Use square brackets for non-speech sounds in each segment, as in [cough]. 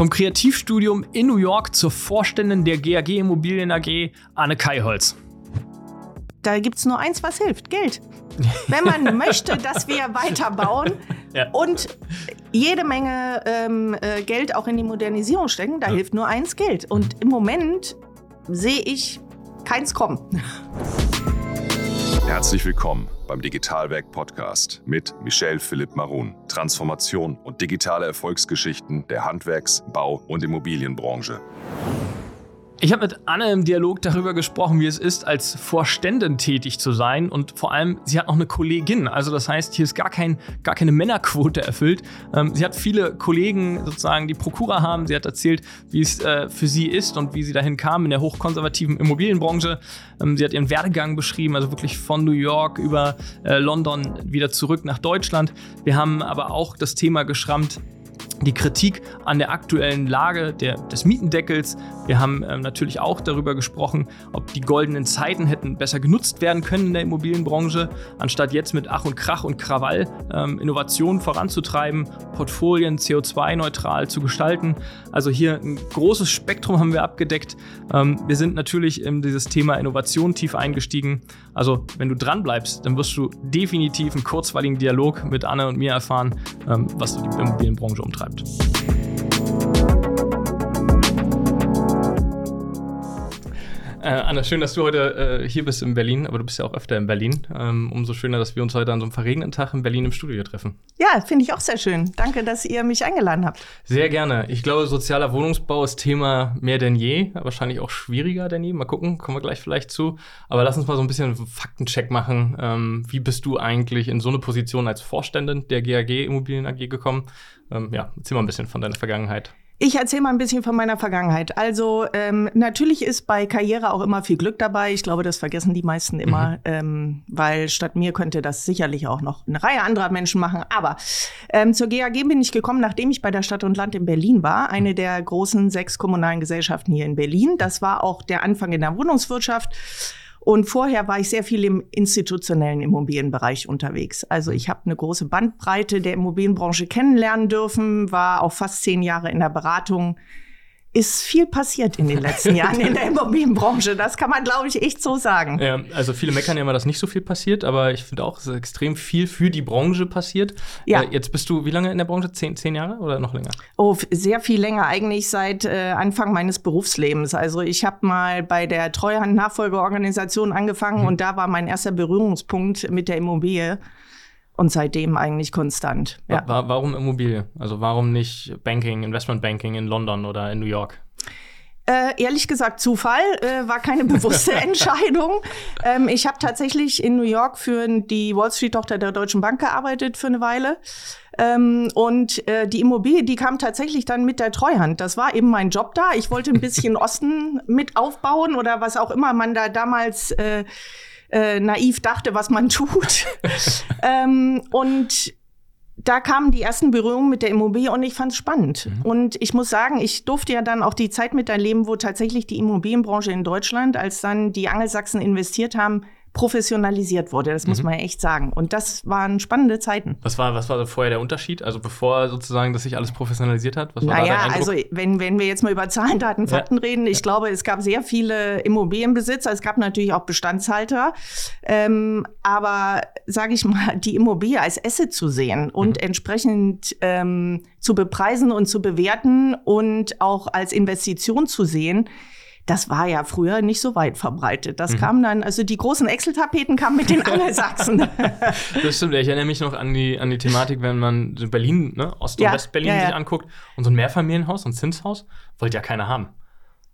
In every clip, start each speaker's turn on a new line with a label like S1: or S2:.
S1: Vom Kreativstudium in New York zur Vorständin der GAG Immobilien AG, Anne Kaiholz.
S2: Da gibt es nur eins, was hilft: Geld. Wenn man [laughs] möchte, dass wir weiterbauen ja. und jede Menge ähm, äh, Geld auch in die Modernisierung stecken, da ja. hilft nur eins: Geld. Und im Moment sehe ich keins kommen.
S3: Herzlich willkommen beim Digitalwerk Podcast mit Michel Philipp Marun. Transformation und digitale Erfolgsgeschichten der Handwerks-, Bau- und Immobilienbranche.
S1: Ich habe mit Anne im Dialog darüber gesprochen, wie es ist, als Vorständin tätig zu sein und vor allem, sie hat noch eine Kollegin. Also das heißt, hier ist gar, kein, gar keine Männerquote erfüllt. Ähm, sie hat viele Kollegen sozusagen, die Prokura haben. Sie hat erzählt, wie es äh, für sie ist und wie sie dahin kam in der hochkonservativen Immobilienbranche. Ähm, sie hat ihren Werdegang beschrieben, also wirklich von New York über äh, London wieder zurück nach Deutschland. Wir haben aber auch das Thema geschrammt, die Kritik an der aktuellen Lage der, des Mietendeckels. Wir haben ähm, natürlich auch darüber gesprochen, ob die goldenen Zeiten hätten besser genutzt werden können in der Immobilienbranche, anstatt jetzt mit Ach und Krach und Krawall ähm, Innovationen voranzutreiben, Portfolien CO2-neutral zu gestalten. Also hier ein großes Spektrum haben wir abgedeckt. Ähm, wir sind natürlich in dieses Thema Innovation tief eingestiegen. Also wenn du dran bleibst, dann wirst du definitiv einen kurzweiligen Dialog mit Anne und mir erfahren, ähm, was die Immobilienbranche umtreibt Äh, Anna, schön, dass du heute äh, hier bist in Berlin, aber du bist ja auch öfter in Berlin. Ähm, umso schöner, dass wir uns heute an so einem verregneten Tag in Berlin im Studio treffen.
S2: Ja, finde ich auch sehr schön. Danke, dass ihr mich eingeladen habt.
S1: Sehr gerne. Ich glaube, sozialer Wohnungsbau ist Thema mehr denn je, wahrscheinlich auch schwieriger denn je. Mal gucken, kommen wir gleich vielleicht zu. Aber lass uns mal so ein bisschen einen Faktencheck machen. Ähm, wie bist du eigentlich in so eine Position als Vorständin der GAG Immobilien AG gekommen? Ähm, ja, erzähl mal ein bisschen von deiner Vergangenheit.
S2: Ich erzähle mal ein bisschen von meiner Vergangenheit. Also ähm, natürlich ist bei Karriere auch immer viel Glück dabei. Ich glaube, das vergessen die meisten immer, mhm. ähm, weil statt mir könnte das sicherlich auch noch eine Reihe anderer Menschen machen. Aber ähm, zur GAG bin ich gekommen, nachdem ich bei der Stadt und Land in Berlin war, eine der großen sechs kommunalen Gesellschaften hier in Berlin. Das war auch der Anfang in der Wohnungswirtschaft. Und vorher war ich sehr viel im institutionellen Immobilienbereich unterwegs. Also ich habe eine große Bandbreite der Immobilienbranche kennenlernen dürfen, war auch fast zehn Jahre in der Beratung ist viel passiert in den letzten Jahren in der [laughs] Immobilienbranche. Das kann man, glaube ich, echt so sagen.
S1: Ja, also viele meckern ja immer, dass nicht so viel passiert, aber ich finde auch, es ist extrem viel für die Branche passiert. Ja. Äh, jetzt bist du wie lange in der Branche? Zehn, zehn Jahre oder noch länger?
S2: Oh, sehr viel länger, eigentlich seit äh, Anfang meines Berufslebens. Also ich habe mal bei der Treuhand-Nachfolgeorganisation angefangen mhm. und da war mein erster Berührungspunkt mit der Immobilie und seitdem eigentlich konstant.
S1: Ja. Warum Immobilie? Also warum nicht Banking, Investmentbanking in London oder in New York?
S2: Äh, ehrlich gesagt, Zufall, äh, war keine bewusste [laughs] Entscheidung. Ähm, ich habe tatsächlich in New York für die Wall Street-Tochter der Deutschen Bank gearbeitet für eine Weile. Ähm, und äh, die Immobilie, die kam tatsächlich dann mit der Treuhand. Das war eben mein Job da. Ich wollte ein bisschen [laughs] Osten mit aufbauen oder was auch immer man da damals äh, naiv dachte, was man [laughs] tut. ähm, und da kamen die ersten Berührungen mit der Immobilie und ich fand es spannend. Mhm. Und ich muss sagen, ich durfte ja dann auch die Zeit miterleben, wo tatsächlich die Immobilienbranche in Deutschland, als dann die Angelsachsen investiert haben, professionalisiert wurde. Das mhm. muss man echt sagen. Und das waren spannende Zeiten.
S1: Was war, was war vorher der Unterschied? Also bevor sozusagen das sich alles professionalisiert hat? Was
S2: war naja, also wenn, wenn wir jetzt mal über Zahlen, Daten, Fakten ja. reden, ich ja. glaube, es gab sehr viele Immobilienbesitzer, es gab natürlich auch Bestandshalter. Ähm, aber sage ich mal, die Immobilie als Asset zu sehen und mhm. entsprechend ähm, zu bepreisen und zu bewerten und auch als Investition zu sehen, das war ja früher nicht so weit verbreitet. Das mhm. kam dann, also die großen Excel-Tapeten kamen mit den [laughs] Angelsachsen.
S1: das stimmt, ich erinnere mich noch an die, an die Thematik, wenn man Berlin, ne, Ost- und ja, West-Berlin ja, ja. sich anguckt und so ein Mehrfamilienhaus, so ein Zinshaus, wollte ja keiner haben.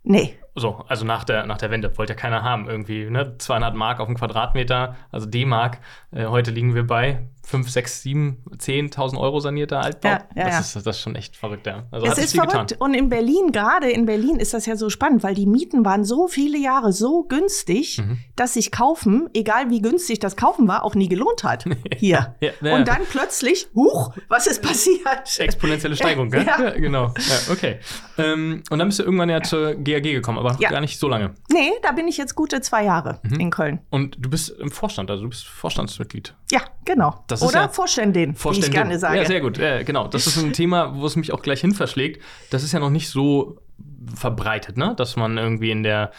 S2: Nee.
S1: So, also nach der, nach der Wende wollte ja keiner haben. Irgendwie, ne? 200 Mark auf dem Quadratmeter, also D-Mark. Äh, heute liegen wir bei 5, 6, 7, 10.000 Euro sanierter Altbau. Ja, ja, das. Ist, das ist schon echt verrückt, ja.
S2: Also es ist verrückt. Getan. Und in Berlin, gerade in Berlin, ist das ja so spannend, weil die Mieten waren so viele Jahre so günstig, mhm. dass sich kaufen, egal wie günstig das Kaufen war, auch nie gelohnt hat. [laughs] Hier. ja, und dann plötzlich, huch, was ist passiert?
S1: Exponentielle Steigerung, [laughs] gell? Ja. genau. Okay. Ähm, und dann bist du irgendwann ja zur GAG gekommen. Aber
S2: Ja.
S1: gar nicht so lange.
S2: Nee, da bin ich jetzt gute zwei Jahre
S1: Mhm.
S2: in Köln.
S1: Und du bist im Vorstand, also du bist Vorstandsmitglied.
S2: Ja, genau.
S1: Das
S2: Oder
S1: ja-
S2: Vorständin, wie ich gerne sage.
S1: Ja, sehr gut. Ja, genau. Das ist ein Thema, wo es mich auch gleich hin verschlägt. Das ist ja noch nicht so verbreitet, ne? Dass man irgendwie in der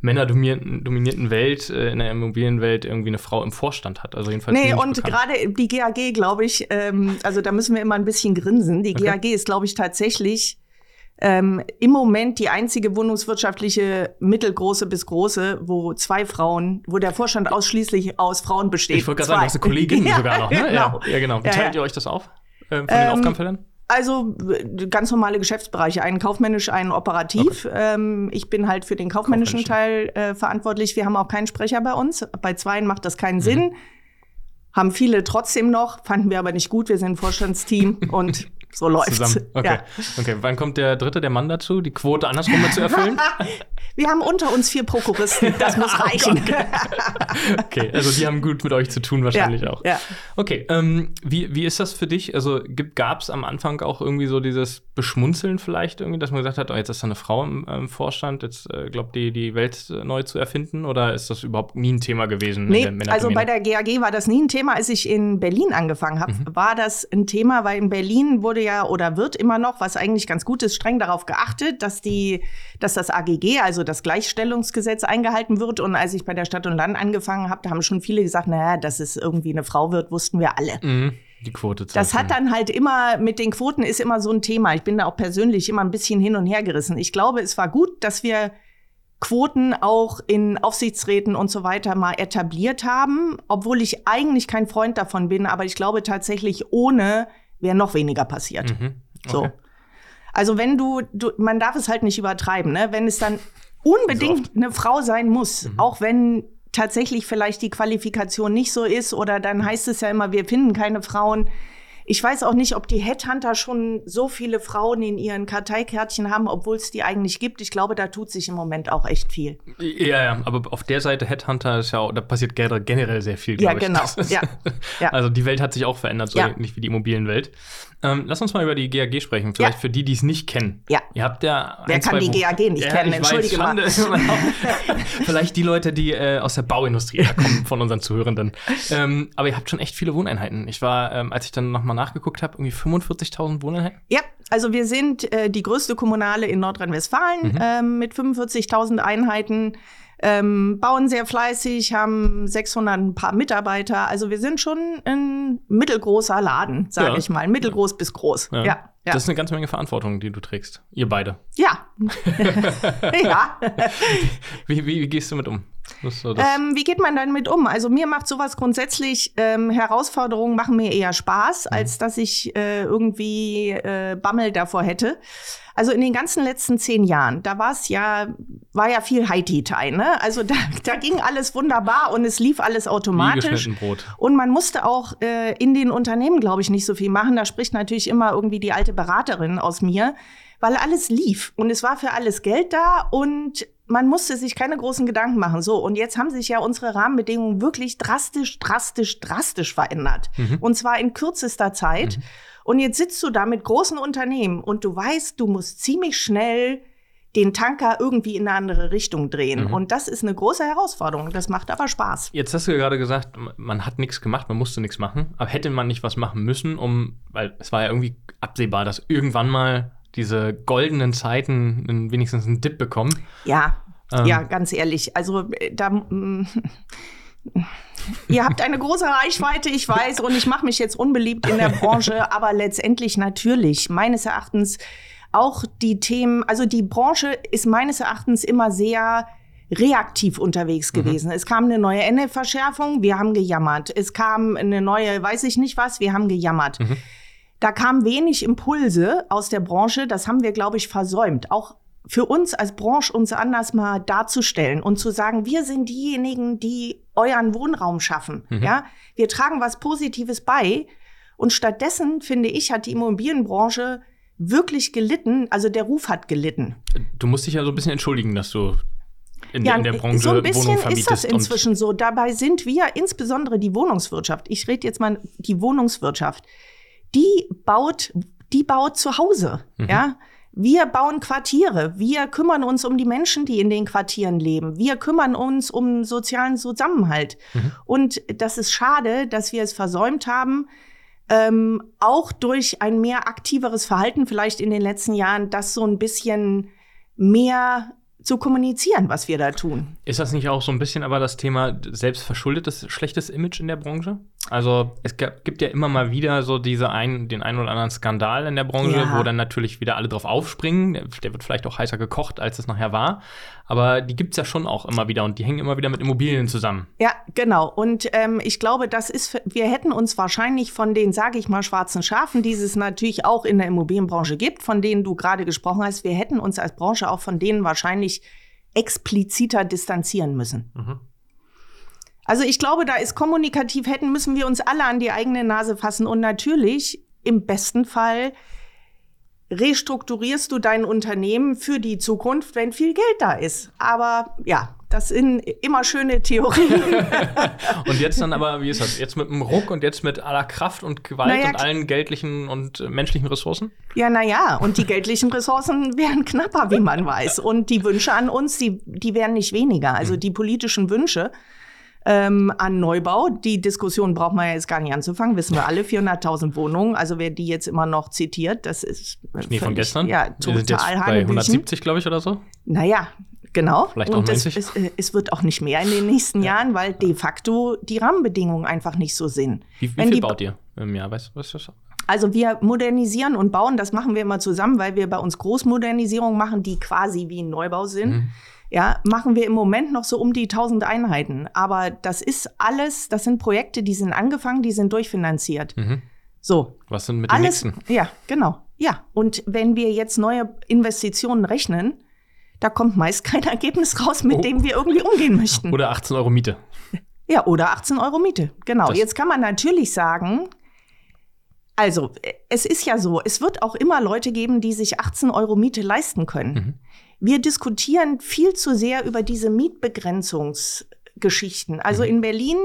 S1: männerdominierten dominierten Welt, äh, in der Immobilienwelt irgendwie eine Frau im Vorstand hat. Also jedenfalls
S2: Nee, und gerade die GAG, glaube ich, ähm, also da müssen wir immer ein bisschen grinsen. Die
S1: Okay.
S2: GAG ist, glaube ich, tatsächlich ähm, im Moment die einzige wohnungswirtschaftliche mittelgroße bis große, wo zwei Frauen, wo der Vorstand ausschließlich aus Frauen besteht.
S1: Ich wollte gerade sagen, du hast eine Kollegin [laughs]
S2: Ja,
S1: sogar noch, ne?
S2: Genau.
S1: Ja, ja, genau. Wie teilt ihr euch das auf? Ähm, von den
S2: Ähm,
S1: Aufgabenfeldern?
S2: Also äh, ganz normale Geschäftsbereiche, einen kaufmännisch, einen operativ. Ähm, ich bin halt für den kaufmännischen Teil äh, verantwortlich. Wir haben auch keinen Sprecher bei uns. Bei zweien macht das
S1: Mhm.
S2: keinen Sinn. Haben viele trotzdem noch, fanden wir aber nicht gut. Wir sind ein Vorstandsteam [laughs] und so läuft's.
S1: Zusammen. Okay.
S2: Ja.
S1: okay. Wann kommt der dritte, der Mann dazu, die Quote andersrum zu erfüllen? [laughs]
S2: Wir haben unter uns vier Prokuristen. Das muss
S1: Oh [laughs]
S2: reichen.
S1: okay, also die haben gut mit euch zu tun wahrscheinlich
S2: ja,
S1: auch.
S2: Ja.
S1: Okay, ähm, wie, wie ist das für dich? Also gab es am Anfang auch irgendwie so dieses Beschmunzeln vielleicht irgendwie, dass man gesagt hat, oh, jetzt ist da eine Frau im, im Vorstand, jetzt äh, glaubt die, die Welt äh, neu zu erfinden? Oder ist das überhaupt nie ein Thema gewesen?
S2: Nee, also bei der GAG war das nie ein Thema. Als ich in Berlin angefangen habe,
S1: Mhm.
S2: war das ein Thema, weil in Berlin wurde ja oder wird immer noch, was eigentlich ganz gut ist, streng darauf geachtet, dass die, dass das AGG, also das Gleichstellungsgesetz, eingehalten wird. Und als ich bei der Stadt und Land angefangen habe, da haben schon viele gesagt, naja, dass es irgendwie eine Frau wird, wussten wir alle.
S1: Mhm, die Quote zu
S2: Das hat dann halt immer, mit den Quoten ist immer so ein Thema. Ich bin da auch persönlich immer ein bisschen hin und her gerissen. Ich glaube, es war gut, dass wir Quoten auch in Aufsichtsräten und so weiter mal etabliert haben, obwohl ich eigentlich kein Freund davon bin, aber ich glaube tatsächlich ohne wäre noch weniger passiert.
S1: Mhm.
S2: So.
S1: Okay.
S2: Also wenn du, du, man darf es halt nicht übertreiben, ne? Wenn es dann unbedingt eine Frau sein muss,
S1: Mhm.
S2: auch wenn tatsächlich vielleicht die Qualifikation nicht so ist oder dann heißt es ja immer, wir finden keine Frauen. Ich weiß auch nicht, ob die Headhunter schon so viele Frauen in ihren Karteikärtchen haben, obwohl es die eigentlich gibt. Ich glaube, da tut sich im Moment auch echt viel.
S1: Ja, ja, aber auf der Seite Headhunter ist ja auch, da passiert generell- sehr viel,
S2: Ja, genau.
S1: Ist-
S2: Ja. [laughs] Ja.
S1: Also die Welt hat sich auch verändert, so
S2: Ja.
S1: nicht wie die Immobilienwelt. Ähm, lass uns mal über die GAG sprechen, vielleicht
S2: Ja.
S1: für die, die es nicht kennen.
S2: Ja.
S1: Ihr habt ja.
S2: Wer
S1: ein,
S2: kann die GAG nicht kennen?
S1: ich
S2: Entschuldige mal. [laughs]
S1: Vielleicht die Leute, die äh, aus der Bauindustrie kommen, von unseren Zuhörenden. [laughs] Ähm, aber ihr habt schon echt viele Wohneinheiten. Ich war, ähm, als ich dann nochmal nachgeguckt habe, irgendwie 45.000 Wohneinheiten.
S2: Ja, also wir sind äh, die größte Kommunale in Nordrhein-Westfalen ähm, mit 45.000 Einheiten, ähm, bauen sehr fleißig, haben 600 ein paar Mitarbeiter. Also wir sind schon ein mittelgroßer Laden, sage
S1: Ja.
S2: ich mal, mittelgroß bis groß. Ja, ja.
S1: Das ist eine ganze Menge Verantwortung, die du trägst. Ihr beide.
S2: Ja. [laughs] ja.
S1: Wie, wie, wie gehst du mit um? So
S2: Ähm, wie geht man dann mit um? Also mir macht sowas grundsätzlich, ähm, Herausforderungen machen mir eher Spaß, als dass ich äh, irgendwie äh, Bammel davor hätte. Also in den ganzen letzten zehn Jahren, da war es ja, war ja viel Haiti-Tai, ne? Also da, [laughs] da ging alles wunderbar und es lief alles automatisch. Und man musste auch äh, in den Unternehmen, glaube ich, nicht so viel machen. Da spricht natürlich immer irgendwie die alte Beraterin aus mir, weil alles lief und es war für alles Geld da und man musste sich keine großen Gedanken machen. So, und jetzt haben sich ja unsere Rahmenbedingungen wirklich drastisch, drastisch, drastisch verändert. Und zwar in kürzester Zeit. Und jetzt sitzt du da mit großen Unternehmen und du weißt, du musst ziemlich schnell den Tanker irgendwie in eine andere Richtung drehen.
S1: Mhm.
S2: Und das ist eine große Herausforderung. Das macht aber Spaß.
S1: Jetzt hast du ja gerade gesagt, man hat nichts gemacht, man musste nichts machen. Aber hätte man nicht was machen müssen, um, weil es war ja irgendwie absehbar, dass irgendwann mal diese goldenen Zeiten wenigstens einen Dip bekommen.
S2: Ja,
S1: Ähm.
S2: ja, ganz ehrlich. Also äh, da. [laughs] Ihr habt eine große Reichweite, ich weiß, und ich mache mich jetzt unbeliebt in der Branche, aber letztendlich natürlich, meines Erachtens, auch die Themen, also die Branche ist meines Erachtens immer sehr reaktiv unterwegs gewesen. Es kam eine neue NF-Verschärfung, wir haben gejammert. Es kam eine neue, weiß ich nicht was, wir haben gejammert. Da kam wenig Impulse aus der Branche, das haben wir, glaube ich, versäumt. Auch für uns als Branche uns anders mal darzustellen und zu sagen, wir sind diejenigen, die euren Wohnraum schaffen. Ja, wir tragen was Positives bei. Und stattdessen, finde ich, hat die Immobilienbranche wirklich gelitten. Also der Ruf hat gelitten.
S1: Du musst dich ja so ein bisschen entschuldigen, dass du in,
S2: Ja,
S1: in der Branche
S2: so ein bisschen ist das inzwischen so. Dabei sind wir, insbesondere die Wohnungswirtschaft, ich rede jetzt mal die Wohnungswirtschaft, die baut, die baut zu Hause.
S1: Mhm.
S2: Ja, Wir bauen Quartiere. Wir kümmern uns um die Menschen, die in den Quartieren leben. Wir kümmern uns um sozialen Zusammenhalt. Mhm. Und das ist schade, dass wir es versäumt haben, ähm, auch durch ein mehr aktiveres Verhalten vielleicht in den letzten Jahren, das so ein bisschen mehr zu kommunizieren, was wir da tun.
S1: Ist das nicht auch so ein bisschen aber das Thema selbstverschuldetes schlechtes Image in der Branche? Also es gibt ja immer mal wieder so diese ein, den einen oder anderen Skandal in der Branche, ja. wo dann natürlich wieder alle drauf aufspringen. Der wird vielleicht auch heißer gekocht, als es nachher war. Aber die gibt es ja schon auch immer wieder und die hängen immer wieder mit Immobilien zusammen.
S2: Ja, genau. Und ähm, ich glaube, das ist, wir hätten uns wahrscheinlich von den, sage ich mal, schwarzen Schafen, die es natürlich auch in der Immobilienbranche gibt, von denen du gerade gesprochen hast, wir hätten uns als Branche auch von denen wahrscheinlich expliziter distanzieren müssen. Mhm. Also ich glaube, da ist kommunikativ hätten, müssen wir uns alle an die eigene Nase fassen. Und natürlich, im besten Fall, restrukturierst du dein Unternehmen für die Zukunft, wenn viel Geld da ist. Aber ja, das sind immer schöne Theorien. [laughs]
S1: und jetzt dann aber, wie ist das? Jetzt mit einem Ruck und jetzt mit aller Kraft und Gewalt naja, und allen geldlichen und äh, menschlichen Ressourcen?
S2: Ja, naja, und die geldlichen Ressourcen werden knapper, wie man weiß. Und die Wünsche an uns, die, die werden nicht weniger. Also hm. die politischen Wünsche ähm, an Neubau. Die Diskussion braucht man ja jetzt gar nicht anzufangen, wissen wir alle, 400.000 Wohnungen. Also wer die jetzt immer noch zitiert, das ist
S1: Schnee von gestern?
S2: Ja, total
S1: wir sind jetzt bei 170, glaube ich, oder so.
S2: Naja, Genau.
S1: Vielleicht auch und
S2: es, es, es, wird auch nicht mehr in den nächsten [laughs] ja. Jahren, weil de facto die Rahmenbedingungen einfach nicht so sind.
S1: Wie, wie viel die, baut ihr im Jahr? Weißt du, was das?
S2: Also wir modernisieren und bauen, das machen wir immer zusammen, weil wir bei uns Großmodernisierungen machen, die quasi wie ein Neubau sind. Mhm ja, machen wir im Moment noch so um die 1000 Einheiten. Aber das ist alles, das sind Projekte, die sind angefangen, die sind durchfinanziert. Mhm. So.
S1: Was sind mit den alles, nächsten?
S2: Ja, genau. Ja, und wenn wir jetzt neue Investitionen rechnen, da kommt meist kein Ergebnis raus, mit oh. dem wir irgendwie umgehen möchten.
S1: Oder 18 Euro Miete.
S2: Ja, oder 18 Euro Miete. Genau. Das jetzt kann man natürlich sagen, also, es ist ja so, es wird auch immer Leute geben, die sich 18 Euro Miete leisten können. Mhm. Wir diskutieren viel zu sehr über diese Mietbegrenzungsgeschichten. Also mhm. in Berlin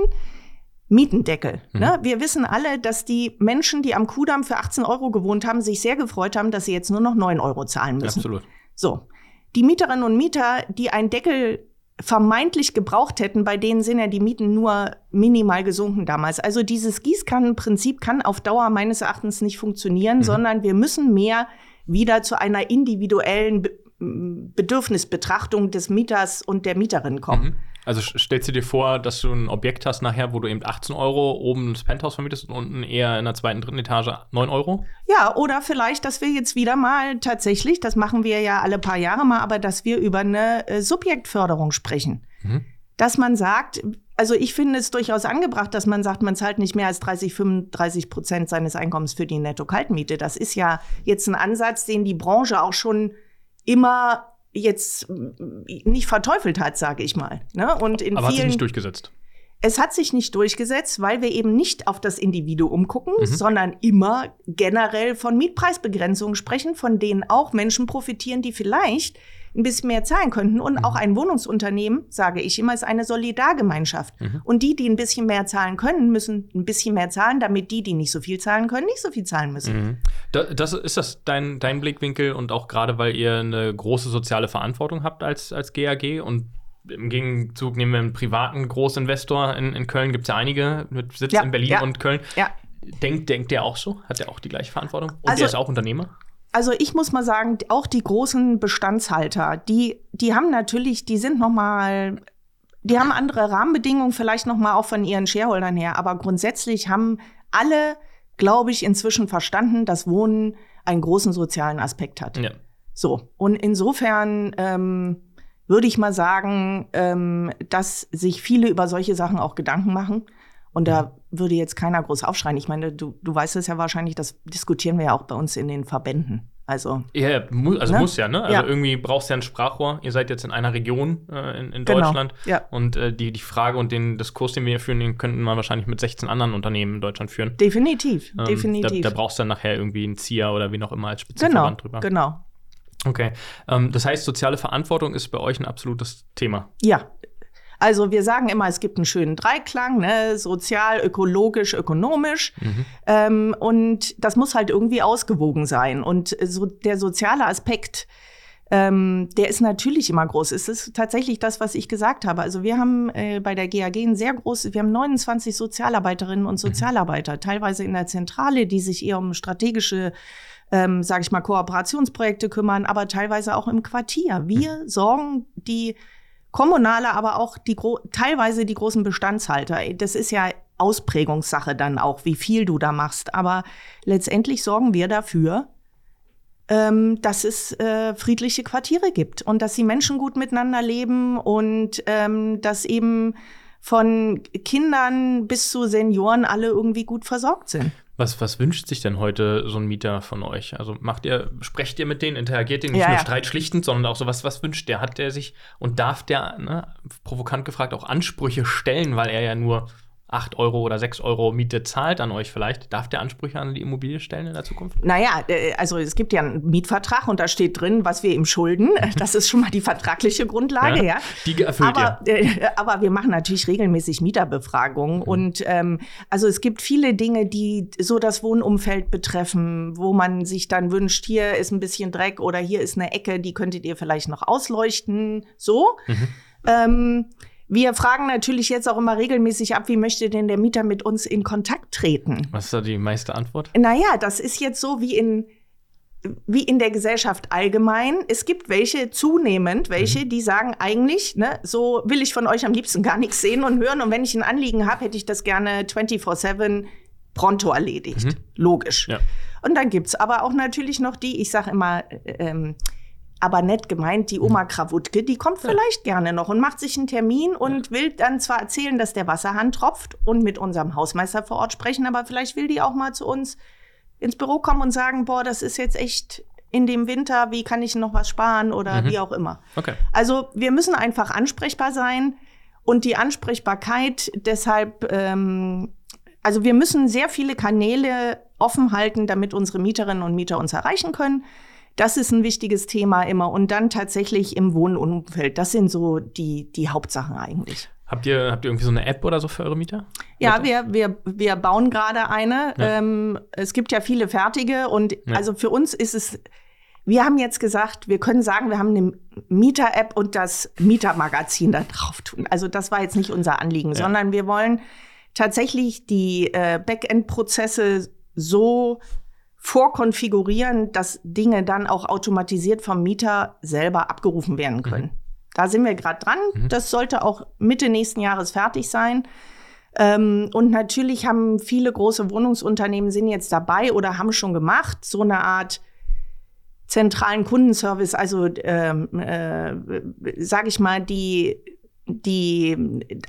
S2: Mietendeckel. Mhm. Ne? Wir wissen alle, dass die Menschen, die am Kudamm für 18 Euro gewohnt haben, sich sehr gefreut haben, dass sie jetzt nur noch 9 Euro zahlen müssen.
S1: Absolut.
S2: So. Die Mieterinnen und Mieter, die einen Deckel vermeintlich gebraucht hätten, bei denen sind ja die Mieten nur minimal gesunken damals. Also dieses Gießkannenprinzip kann auf Dauer meines Erachtens nicht funktionieren, mhm. sondern wir müssen mehr wieder zu einer individuellen Bedürfnisbetrachtung des Mieters und der Mieterin kommen. Mhm.
S1: Also stellst du dir vor, dass du ein Objekt hast nachher, wo du eben 18 Euro oben das Penthouse vermietest und unten eher in der zweiten, dritten Etage 9 Euro?
S2: Ja, oder vielleicht, dass wir jetzt wieder mal tatsächlich, das machen wir ja alle paar Jahre mal, aber dass wir über eine äh, Subjektförderung sprechen. Mhm. Dass man sagt, also ich finde es durchaus angebracht, dass man sagt, man zahlt nicht mehr als 30, 35 Prozent seines Einkommens für die Netto-Kaltmiete. Das ist ja jetzt ein Ansatz, den die Branche auch schon immer jetzt nicht verteufelt hat, sage ich mal. Ne? Und in
S1: Aber
S2: vielen, hat
S1: sich nicht durchgesetzt.
S2: Es hat sich nicht durchgesetzt, weil wir eben nicht auf das Individuum gucken, mhm. sondern immer generell von Mietpreisbegrenzungen sprechen, von denen auch Menschen profitieren, die vielleicht ein bisschen mehr zahlen könnten. Und mhm. auch ein Wohnungsunternehmen, sage ich immer, ist eine Solidargemeinschaft. Mhm. Und die, die ein bisschen mehr zahlen können, müssen ein bisschen mehr zahlen, damit die, die nicht so viel zahlen können, nicht so viel zahlen müssen. Mhm.
S1: Das, ist das dein, dein Blickwinkel und auch gerade, weil ihr eine große soziale Verantwortung habt als, als GAG und im Gegenzug nehmen wir einen privaten Großinvestor in, in Köln, gibt es ja einige mit Sitz ja, in Berlin ja, und Köln.
S2: Ja.
S1: Denkt, denkt der auch so? Hat der auch die gleiche Verantwortung? Und also, der ist auch Unternehmer?
S2: Also ich muss mal sagen, auch die großen Bestandshalter, die, die haben natürlich, die sind noch mal, die haben andere Rahmenbedingungen, vielleicht noch mal auch von ihren Shareholdern her, aber grundsätzlich haben alle, glaube ich, inzwischen verstanden, dass Wohnen einen großen sozialen Aspekt hat. Ja. So und insofern ähm, würde ich mal sagen, ähm, dass sich viele über solche Sachen auch Gedanken machen. Und da würde jetzt keiner groß aufschreien. Ich meine, du, du weißt es ja wahrscheinlich, das diskutieren wir ja auch bei uns in den Verbänden. Also,
S1: ja, mu also ne? muss ja, ne? Also ja. irgendwie brauchst du ja ein Sprachrohr. Ihr seid jetzt in einer Region äh, in, in genau. Deutschland.
S2: Ja.
S1: Und äh, die, die Frage und den Diskurs, den wir hier führen, den könnten wir wahrscheinlich mit 16 anderen Unternehmen in Deutschland führen.
S2: Definitiv, ähm, definitiv.
S1: Da, da, brauchst du dann nachher irgendwie einen ZIA oder wie noch immer als Spitzenverband
S2: genau, drüber. Genau.
S1: Okay. Ähm, das heißt, soziale Verantwortung ist bei euch ein absolutes Thema.
S2: Ja, Also wir sagen immer, es gibt einen schönen Dreiklang, ne? sozial, ökologisch, ökonomisch. Mhm. Ähm, und das muss halt irgendwie ausgewogen sein. Und so der soziale Aspekt, ähm, der ist natürlich immer groß. Es ist tatsächlich das, was ich gesagt habe. Also wir haben äh, bei der GAG ein sehr großes, wir haben 29 Sozialarbeiterinnen und mhm. Sozialarbeiter, mhm. teilweise in der Zentrale, die sich eher um strategische ähm, sage ich mal, Kooperationsprojekte kümmern, aber teilweise auch im Quartier. Wir mhm. sorgen die kommunale, aber auch die teilweise die großen Bestandshalter. Das ist ja Ausprägungssache dann auch, wie viel du da machst. Aber letztendlich sorgen wir dafür, ähm, dass es äh, friedliche Quartiere gibt und dass die Menschen gut miteinander leben und ähm, dass eben von Kindern bis zu Senioren alle irgendwie gut versorgt sind.
S1: Was, was wünscht sich denn heute so ein Mieter von euch? Also macht ihr, sprecht ihr mit denen, interagiert ihr nicht
S2: ja,
S1: nur
S2: ja.
S1: streitschlichtend, sondern auch so, was, was wünscht der? Hat der sich und darf der, ne, provokant gefragt, auch Ansprüche stellen, weil er ja nur 8 Euro oder 6 Euro Miete zahlt an euch vielleicht, darf der Ansprüche an die Immobilie stellen in der Zukunft?
S2: Naja, äh, also es gibt ja einen Mietvertrag und da steht drin, was wir ihm schulden. [laughs] Das ist schon mal die vertragliche Grundlage, ja. ja.
S1: Die erfüllt
S2: aber,
S1: ihr.
S2: Äh, aber wir machen natürlich regelmäßig Mieterbefragungen mhm. und ähm, also es gibt viele Dinge, die so das Wohnumfeld betreffen, wo man sich dann wünscht, hier ist ein bisschen Dreck oder hier ist eine Ecke, die könntet ihr vielleicht noch ausleuchten, so. Mhm. Ähm, wir fragen natürlich jetzt auch immer regelmäßig ab, wie möchte denn der Mieter mit uns in Kontakt treten?
S1: Was ist da die meiste Antwort?
S2: Naja, das ist jetzt so wie in, wie in der Gesellschaft allgemein. Es gibt welche, zunehmend welche, mhm. die sagen eigentlich, ne, so will ich von euch am liebsten gar nichts sehen und hören. Und wenn ich ein Anliegen habe, hätte ich das gerne 24-7 pronto erledigt. Mhm. Logisch. Ja. Und dann gibt's aber auch natürlich noch die, ich sage immer, ähm, aber nett gemeint, die Oma Krawutke, die kommt vielleicht gerne noch und macht sich einen Termin und will dann zwar erzählen, dass der Wasserhahn tropft und mit unserem Hausmeister vor Ort sprechen, aber vielleicht will die auch mal zu uns ins Büro kommen und sagen, boah, das ist jetzt echt in dem Winter, wie kann ich noch was sparen oder mhm. wie auch immer.
S1: Okay.
S2: Also wir müssen einfach ansprechbar sein und die Ansprechbarkeit deshalb, ähm, also wir müssen sehr viele Kanäle offen halten, damit unsere Mieterinnen und Mieter uns erreichen können. Das ist ein wichtiges Thema immer. Und dann tatsächlich im Wohnumfeld. Das sind so die, die Hauptsachen eigentlich.
S1: Habt ihr, habt ihr irgendwie so eine App oder so für eure Mieter?
S2: Ja, wir, wir, wir bauen gerade eine. Ja. Ähm, es gibt ja viele fertige und ja. also für uns ist es, wir haben jetzt gesagt, wir können sagen, wir haben eine Mieter-App und das Mietermagazin da drauf tun. Also das war jetzt nicht unser Anliegen, ja. sondern wir wollen tatsächlich die äh, Backend-Prozesse so vorkonfigurieren, dass Dinge dann auch automatisiert vom Mieter selber abgerufen werden können. Mhm. Da sind wir gerade dran. Mhm. Das sollte auch Mitte nächsten Jahres fertig sein. Ähm, und natürlich haben viele große Wohnungsunternehmen sind jetzt dabei oder haben schon gemacht, so eine Art zentralen Kundenservice, also ähm, äh, sage ich mal, die die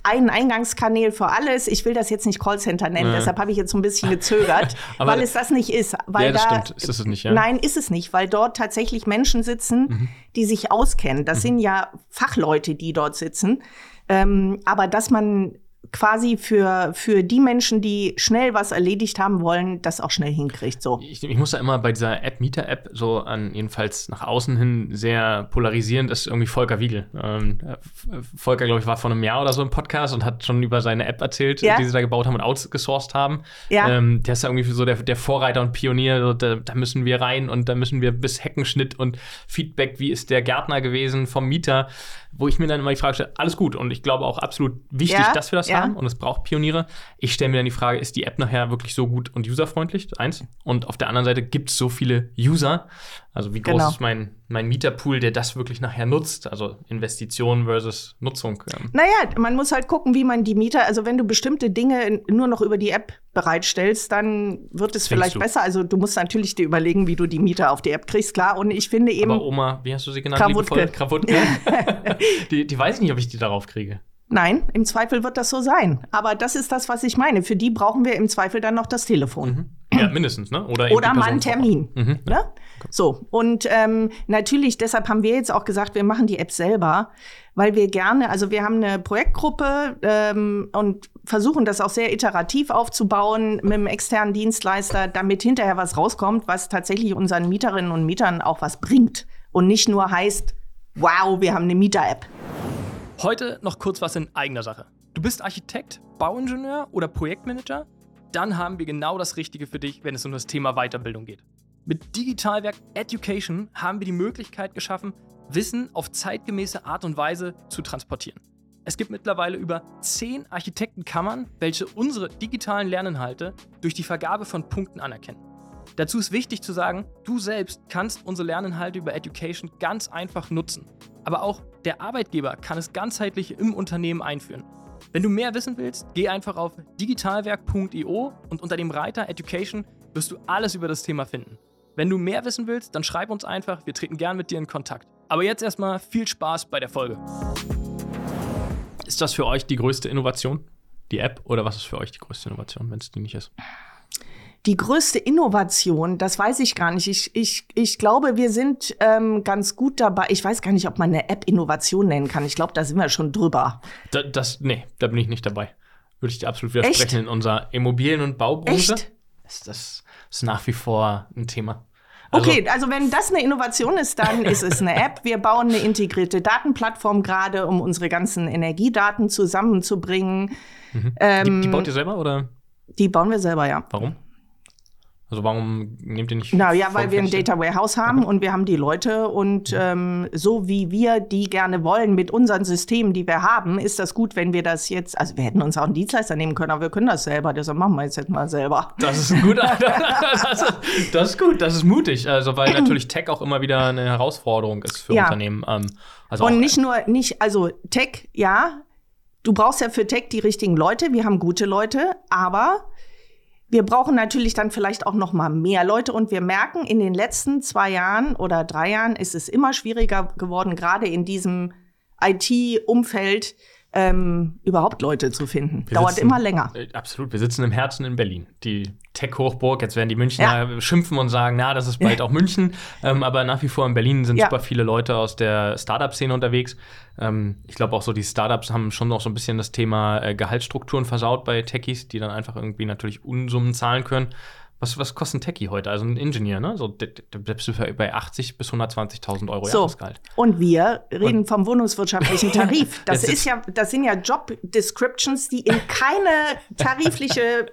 S2: einen Eingangskanal für alles. Ich will das jetzt nicht Callcenter nennen, ja. deshalb habe ich jetzt so ein bisschen gezögert, [laughs] weil es das nicht ist. Weil
S1: ja, das
S2: da,
S1: stimmt. Ist es nicht, ja?
S2: Nein, ist es nicht, weil dort tatsächlich Menschen sitzen, mhm. die sich auskennen. Das mhm. sind ja Fachleute, die dort sitzen. Ähm, aber dass man quasi für, für die Menschen, die schnell was erledigt haben wollen, das auch schnell hinkriegt. So.
S1: Ich, ich muss da immer bei dieser App, Mieter-App, so an jedenfalls nach außen hin sehr polarisierend, ist irgendwie Volker Wiegel. Ähm, Volker, glaube ich, war vor einem Jahr oder so im Podcast und hat schon über seine App erzählt, ja. die sie da gebaut haben und outgesourced haben. Ja. Ähm, der ist ja irgendwie so der, der Vorreiter und Pionier, so, da, da, müssen wir rein und da müssen wir bis Heckenschnitt und Feedback, wie ist der Gärtner gewesen vom Mieter wo ich mir dann immer die Frage stelle, alles gut und ich glaube auch absolut wichtig, ja, dass wir das ja. haben und es braucht Pioniere. Ich stelle mir dann die Frage, ist die App nachher wirklich so gut und userfreundlich? Eins. Und auf der anderen Seite gibt es so viele User, also wie groß genau. ist mein, mein Mieterpool, der das wirklich nachher nutzt? Also Investition versus Nutzung.
S2: Naja, man muss halt gucken, wie man die Mieter, also wenn du bestimmte Dinge nur noch über die App bereitstellst, dann wird es vielleicht du? besser. Also du musst natürlich dir überlegen, wie du die Mieter auf die App kriegst, klar. Und ich finde eben.
S1: Aber Oma, wie hast du sie genannt?
S2: Krawutke.
S1: Krawutke. [laughs] die, die weiß nicht, ob ich die darauf kriege.
S2: Nein, im Zweifel wird das so sein. Aber das ist das, was ich meine. Für die brauchen wir im Zweifel dann noch das Telefon.
S1: Mhm. Ja, mindestens, ne?
S2: Oder, Oder mal einen Termin. Mhm, ja. ne? So, und ähm, natürlich, deshalb haben wir jetzt auch gesagt, wir machen die App selber, weil wir gerne, also wir haben eine Projektgruppe ähm, und versuchen das auch sehr iterativ aufzubauen mit einem externen Dienstleister, damit hinterher was rauskommt, was tatsächlich unseren Mieterinnen und Mietern auch was bringt und nicht nur heißt, wow, wir haben eine Mieter-App.
S1: Heute noch kurz was in eigener Sache. Du bist Architekt, Bauingenieur oder Projektmanager? Dann haben wir genau das Richtige für dich, wenn es um das Thema Weiterbildung geht. Mit Digitalwerk Education haben wir die Möglichkeit geschaffen, Wissen auf zeitgemäße Art und Weise zu transportieren. Es gibt mittlerweile über zehn Architektenkammern, welche unsere digitalen Lerninhalte durch die Vergabe von Punkten anerkennen. Dazu ist wichtig zu sagen, du selbst kannst unsere Lerninhalte über Education ganz einfach nutzen. Aber auch der Arbeitgeber kann es ganzheitlich im Unternehmen einführen. Wenn du mehr wissen willst, geh einfach auf digitalwerk.io und unter dem Reiter Education wirst du alles über das Thema finden. Wenn du mehr wissen willst, dann schreib uns einfach, wir treten gern mit dir in Kontakt. Aber jetzt erstmal viel Spaß bei der Folge. Ist das für euch die größte Innovation? Die App oder was ist für euch die größte Innovation, wenn es die nicht ist?
S2: Die größte Innovation, das weiß ich gar nicht. Ich, ich, ich glaube, wir sind ähm, ganz gut dabei. Ich weiß gar nicht, ob man eine App Innovation nennen kann. Ich glaube, da sind wir schon drüber.
S1: Da, das, nee, da bin ich nicht dabei. Würde ich dir absolut widersprechen.
S2: Echt?
S1: In unserer Immobilien- und Baubranche
S2: Echt?
S1: ist das ist nach wie vor ein Thema. Also,
S2: Okay, also wenn das eine Innovation ist, dann ist es eine App. Wir bauen eine integrierte Datenplattform gerade, um unsere ganzen Energiedaten zusammenzubringen.
S1: die, die baut ihr selber oder
S2: Die bauen wir selber, ja.
S1: warum? Also warum nehmt ihr nicht?
S2: Na ja, weil wir ein? Data Warehouse haben und wir haben die Leute und ähm, so wie wir die gerne wollen mit unseren Systemen, die wir haben, ist das gut, wenn wir das jetzt, also wir hätten uns auch einen Dienstleister nehmen können, aber wir können das selber, deshalb machen wir jetzt mal selber.
S1: Das ist ein guter. [laughs] das, ist, das ist gut, das ist mutig. Also, weil [clears throat] natürlich Tech auch immer wieder eine Herausforderung ist für
S2: Ja.
S1: Unternehmen. Ähm, also
S2: Und nicht nur, nicht, also Tech, ja, du brauchst ja für Tech die richtigen Leute, wir haben gute Leute, aber wir brauchen natürlich dann vielleicht auch noch mal mehr Leute. Und wir merken, in den letzten zwei Jahren oder drei Jahren ist es immer schwieriger geworden, gerade in diesem IT-Umfeld ähm, überhaupt Leute zu finden.
S1: Wir
S2: Dauert
S1: sitzen-
S2: immer länger.
S1: Äh, Absolut, wir sitzen im Herzen in Berlin. Die Tech-Hochburg, jetzt werden die Münchner schimpfen und sagen, na, das ist bald auch München. Ähm, aber nach wie vor in Berlin sind
S2: Ja.
S1: super viele Leute aus der Startup-Szene unterwegs. Ähm, ich glaube auch so, die Startups haben schon noch so ein bisschen das Thema äh, Gehaltsstrukturen versaut bei Techies, die dann einfach irgendwie natürlich Unsummen zahlen können. Was, was kostet ein Techie heute? Also ein Ingenieur, ne? So, du bei 80 bis 120.000 Euro
S2: So.
S1: Jahresgehalt.
S2: Und wir reden vom wohnungswirtschaftlichen [laughs] Tarif. Das
S1: Jetzt
S2: ist ja, das sind ja Job Descriptions, die in keine tarifliche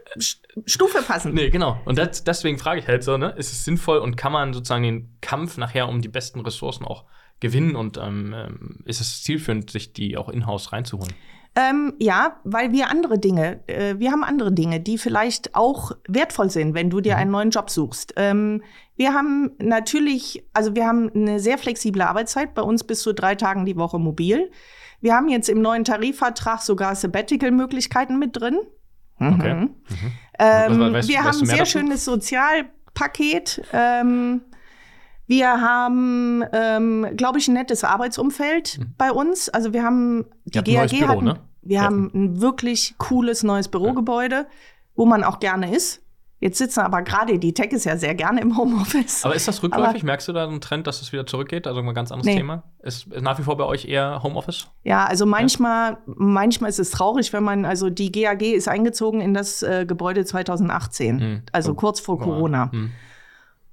S2: Stufe passen.
S1: Nee, genau. Und das, deswegen frage ich halt so, ne, ist es sinnvoll und kann man sozusagen den Kampf nachher um die besten Ressourcen auch gewinnen und ähm, ähm, ist es zielführend, sich die auch in-house reinzuholen?
S2: Ähm, ja, weil wir andere Dinge, äh, wir haben andere Dinge, die vielleicht auch wertvoll sind, wenn du dir einen neuen Job suchst. Ähm, wir haben natürlich, also wir haben eine sehr flexible Arbeitszeit, bei uns bis zu drei Tagen die Woche mobil. Wir haben jetzt im neuen Tarifvertrag sogar Sabbatical-Möglichkeiten mit drin.
S1: Okay.
S2: Mhm.
S1: Was-
S2: Ähm,
S1: weißt
S2: wir
S1: weißt
S2: haben ein sehr
S1: dazu?
S2: schönes Sozialpaket. Ähm, wir haben, ähm, glaube ich, ein nettes Arbeitsumfeld bei uns. Also wir haben die
S1: ein neues
S2: GAG
S1: Büro,
S2: hatten,
S1: ne?
S2: wir
S1: Ja.
S2: haben ein wirklich cooles neues Bürogebäude, wo man auch gerne ist. Jetzt sitzen aber gerade die Tech ist ja sehr gerne im Homeoffice.
S1: Aber ist das rückläufig? Merkst du da einen Trend, dass es wieder zurückgeht? Also ein ganz anderes
S2: Nee.
S1: Thema? Ist, nach wie vor bei euch eher Homeoffice?
S2: Ja, also manchmal, manchmal ist es traurig, wenn man, also die GAG ist eingezogen in das äh, Gebäude 2018,
S1: Hm.
S2: also
S1: Oh.
S2: kurz vor
S1: Oh,
S2: Corona.
S1: hm.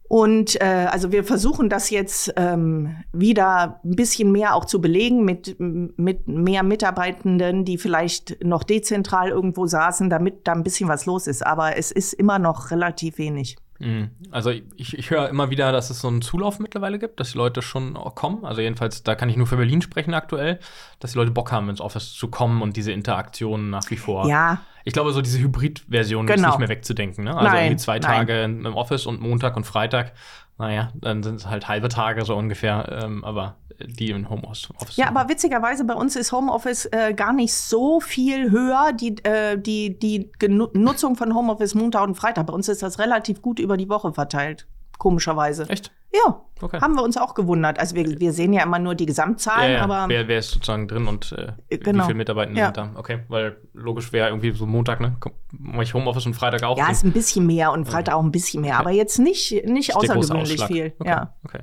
S2: Und äh, also wir versuchen das jetzt ähm, wieder ein bisschen mehr auch zu belegen mit, mit mehr Mitarbeitenden, die vielleicht noch dezentral irgendwo saßen, damit da ein bisschen was los ist. Aber es ist immer noch relativ wenig.
S1: Mhm. Also ich, ich höre immer wieder, dass es so einen Zulauf mittlerweile gibt, dass die Leute schon kommen. Also jedenfalls, da kann ich nur für Berlin sprechen aktuell, dass die Leute Bock haben, ins Office zu kommen und diese Interaktion nach wie vor.
S2: Ja,
S1: Ich glaube, so diese Hybrid-Version ist
S2: Genau.
S1: nicht mehr wegzudenken. Ne? Also
S2: Nein,
S1: irgendwie zwei
S2: nein.
S1: Tage im Office und Montag und Freitag. Naja, dann sind es halt halbe Tage so ungefähr, ähm, aber die im Homeoffice. Office
S2: Ja, aber witzigerweise bei uns ist Homeoffice äh, gar nicht so viel höher, die, äh, die, die Genu Nutzung von Homeoffice Montag und Freitag. Bei uns ist das relativ gut über die Woche verteilt, komischerweise.
S1: Echt?
S2: Ja,
S1: Okay.
S2: haben wir uns auch gewundert. Also wir, wir sehen ja immer nur die Gesamtzahlen,
S1: ja, ja.
S2: aber
S1: wer, wer ist sozusagen drin und äh, wie
S2: Genau.
S1: viele Mitarbeitende
S2: Ja.
S1: sind da? Okay, weil logisch wäre irgendwie so Montag, ne? Komm, Mach ich Homeoffice und Freitag auch.
S2: ja, ist ein bisschen mehr und Freitag auch ein bisschen mehr, aber jetzt nicht, nicht außergewöhnlich viel.
S1: Okay,
S2: Ja.
S1: okay.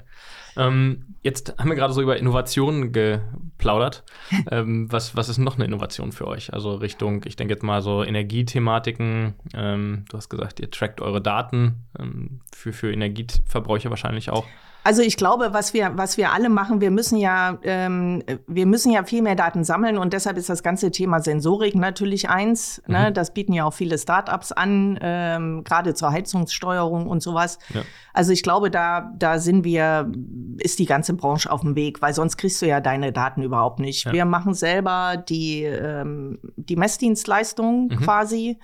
S1: Ähm, jetzt haben wir gerade so über Innovationen geplaudert. [laughs] ähm, was, was ist noch eine Innovation für euch? Also Richtung, ich denke jetzt mal so Energiethematiken. Ähm, du hast gesagt, ihr trackt eure Daten ähm, für, für Energieverbräuche wahrscheinlich auch.
S2: Also ich glaube, was wir, was wir alle machen, wir müssen ja, ähm, wir müssen ja viel mehr Daten sammeln und deshalb ist das ganze Thema Sensorik natürlich eins. Ne? Mhm. Ne? Das bieten ja auch viele Startups an, ähm, gerade zur Heizungssteuerung und sowas. Ja. Also ich glaube, da, da sind wir, ist die ganze Branche auf dem Weg, weil sonst kriegst du ja deine Daten überhaupt nicht. Ja. Wir machen selber die, ähm, die Messdienstleistung mhm. quasi.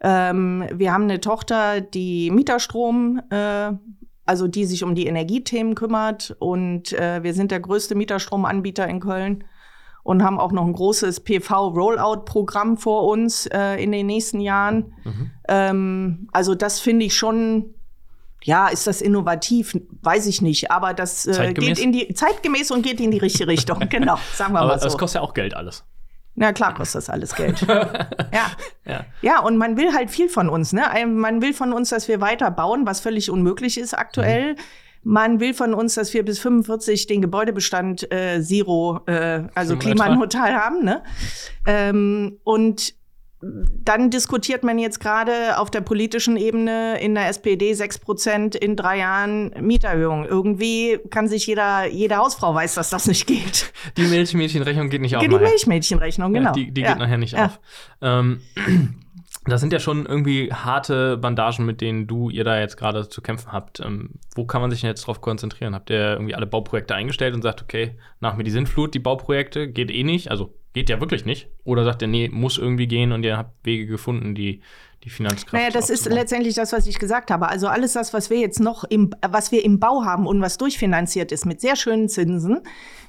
S2: Ähm, wir haben eine Tochter, die Mieterstrom äh, also die sich um die Energiethemen kümmert. Und äh, wir sind der größte Mieterstromanbieter in Köln und haben auch noch ein großes PV-Rollout-Programm vor uns äh, in den nächsten Jahren. Mhm. Ähm, also das finde ich schon. Ja, ist das innovativ? Weiß ich nicht, aber das äh, geht in die zeitgemäß und geht in die richtige Richtung. [laughs] genau, sagen wir aber mal so.
S1: Das kostet ja auch Geld alles.
S2: Na klar kostet das alles Geld. [laughs] ja. ja. Ja, und man will halt viel von uns. Ne? Man will von uns, dass wir weiter bauen, was völlig unmöglich ist aktuell. Mhm. Man will von uns, dass wir bis 45 den Gebäudebestand äh, Zero, äh, also klimaneutral haben. Ne? Ähm, und dann diskutiert man jetzt gerade auf der politischen Ebene in der SPD 6 Prozent in drei Jahren Mieterhöhung. Irgendwie kann sich jeder, jede Hausfrau weiß, dass das nicht geht.
S1: Die Milchmädchenrechnung geht nicht auf.
S2: Die Milchmädchenrechnung, genau. Ja,
S1: die, die geht ja. nachher nicht ja. auf. Ähm, [clears throat] das sind ja schon irgendwie harte Bandagen, mit denen du ihr da jetzt gerade zu kämpfen habt. Ähm, wo kann man sich denn jetzt drauf konzentrieren? Habt ihr irgendwie alle Bauprojekte eingestellt und sagt, okay, nach mir die Sintflut, die Bauprojekte, geht eh nicht? Also geht ja wirklich nicht. Oder sagt ihr, nee, muss irgendwie gehen und ihr habt Wege gefunden, die die Finanzkraft.
S2: Naja, das ist letztendlich das, was ich gesagt habe. Also alles das, was wir jetzt noch im, was wir im Bau haben und was durchfinanziert ist mit sehr schönen Zinsen,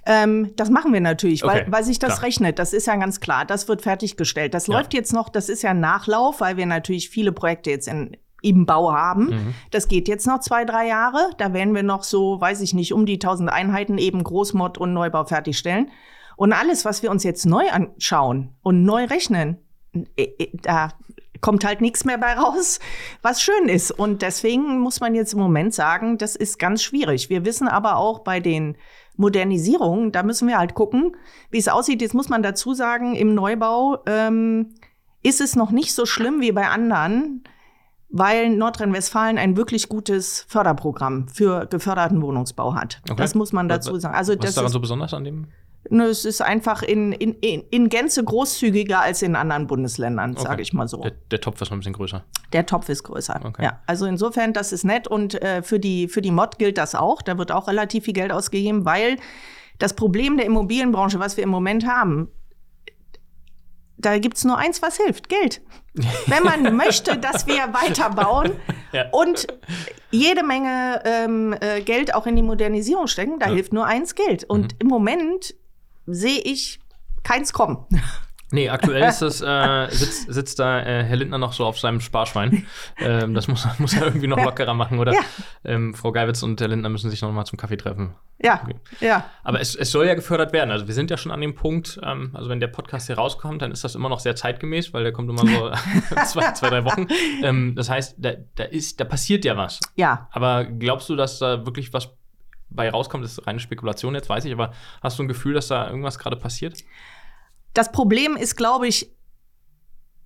S2: ähm, das machen wir natürlich, okay, weil, weil sich das klar. rechnet. Das ist ja ganz klar. Das wird fertiggestellt. Das ja. läuft jetzt noch, das ist ja ein Nachlauf, weil wir natürlich viele Projekte jetzt in, im Bau haben. Mhm. Das geht jetzt noch zwei, drei Jahre. Da werden wir noch so, weiß ich nicht, um die 1000 Einheiten eben Großmod und Neubau fertigstellen. Und alles, was wir uns jetzt neu anschauen und neu rechnen, äh, äh, da kommt halt nichts mehr bei raus, was schön ist. Und deswegen muss man jetzt im Moment sagen, das ist ganz schwierig. Wir wissen aber auch bei den Modernisierungen, da müssen wir halt gucken, wie es aussieht. Jetzt muss man dazu sagen, im Neubau ähm, ist es noch nicht so schlimm wie bei anderen, weil Nordrhein-Westfalen ein wirklich gutes Förderprogramm für geförderten Wohnungsbau hat. Okay. Das muss man dazu sagen.
S1: Also, was das ist daran so besonders an dem?
S2: Ne, es ist einfach in, in, in Gänze großzügiger als in anderen Bundesländern, okay. sage ich mal so.
S1: Der, der, Topf ist noch ein bisschen größer.
S2: Der Topf ist größer. Okay. Ja, also insofern, das ist nett und äh, für, die, für die Mod gilt das auch. Da wird auch relativ viel Geld ausgegeben, weil das Problem der Immobilienbranche, was wir im Moment haben, da gibt es nur eins, was hilft: Geld. [laughs] Wenn man möchte, dass wir weiterbauen ja. und jede Menge ähm, äh, Geld auch in die Modernisierung stecken, da ja. hilft nur eins Geld. Und mhm. im Moment sehe ich keins kommen.
S1: Nee, aktuell ist das, [laughs] äh, sitzt, sitzt da äh, Herr Lindner noch so auf seinem Sparschwein. Ähm, das muss, [laughs] muss er irgendwie noch lockerer machen, oder? Ja. Ähm, Frau Geiwitz und Herr Lindner müssen sich noch mal zum Kaffee treffen.
S2: Ja, okay. ja.
S1: Aber es, es soll ja gefördert werden. Also wir sind ja schon an dem Punkt, ähm, also wenn der Podcast hier rauskommt, dann ist das immer noch sehr zeitgemäß, weil der kommt immer so [laughs] zwei, zwei, drei Wochen. Ähm, das heißt, da, da, ist, da passiert ja was.
S2: Ja.
S1: Aber glaubst du, dass da wirklich was bei rauskommt, das ist reine Spekulation jetzt, weiß ich, aber hast du ein Gefühl, dass da irgendwas gerade passiert?
S2: Das Problem ist, glaube ich,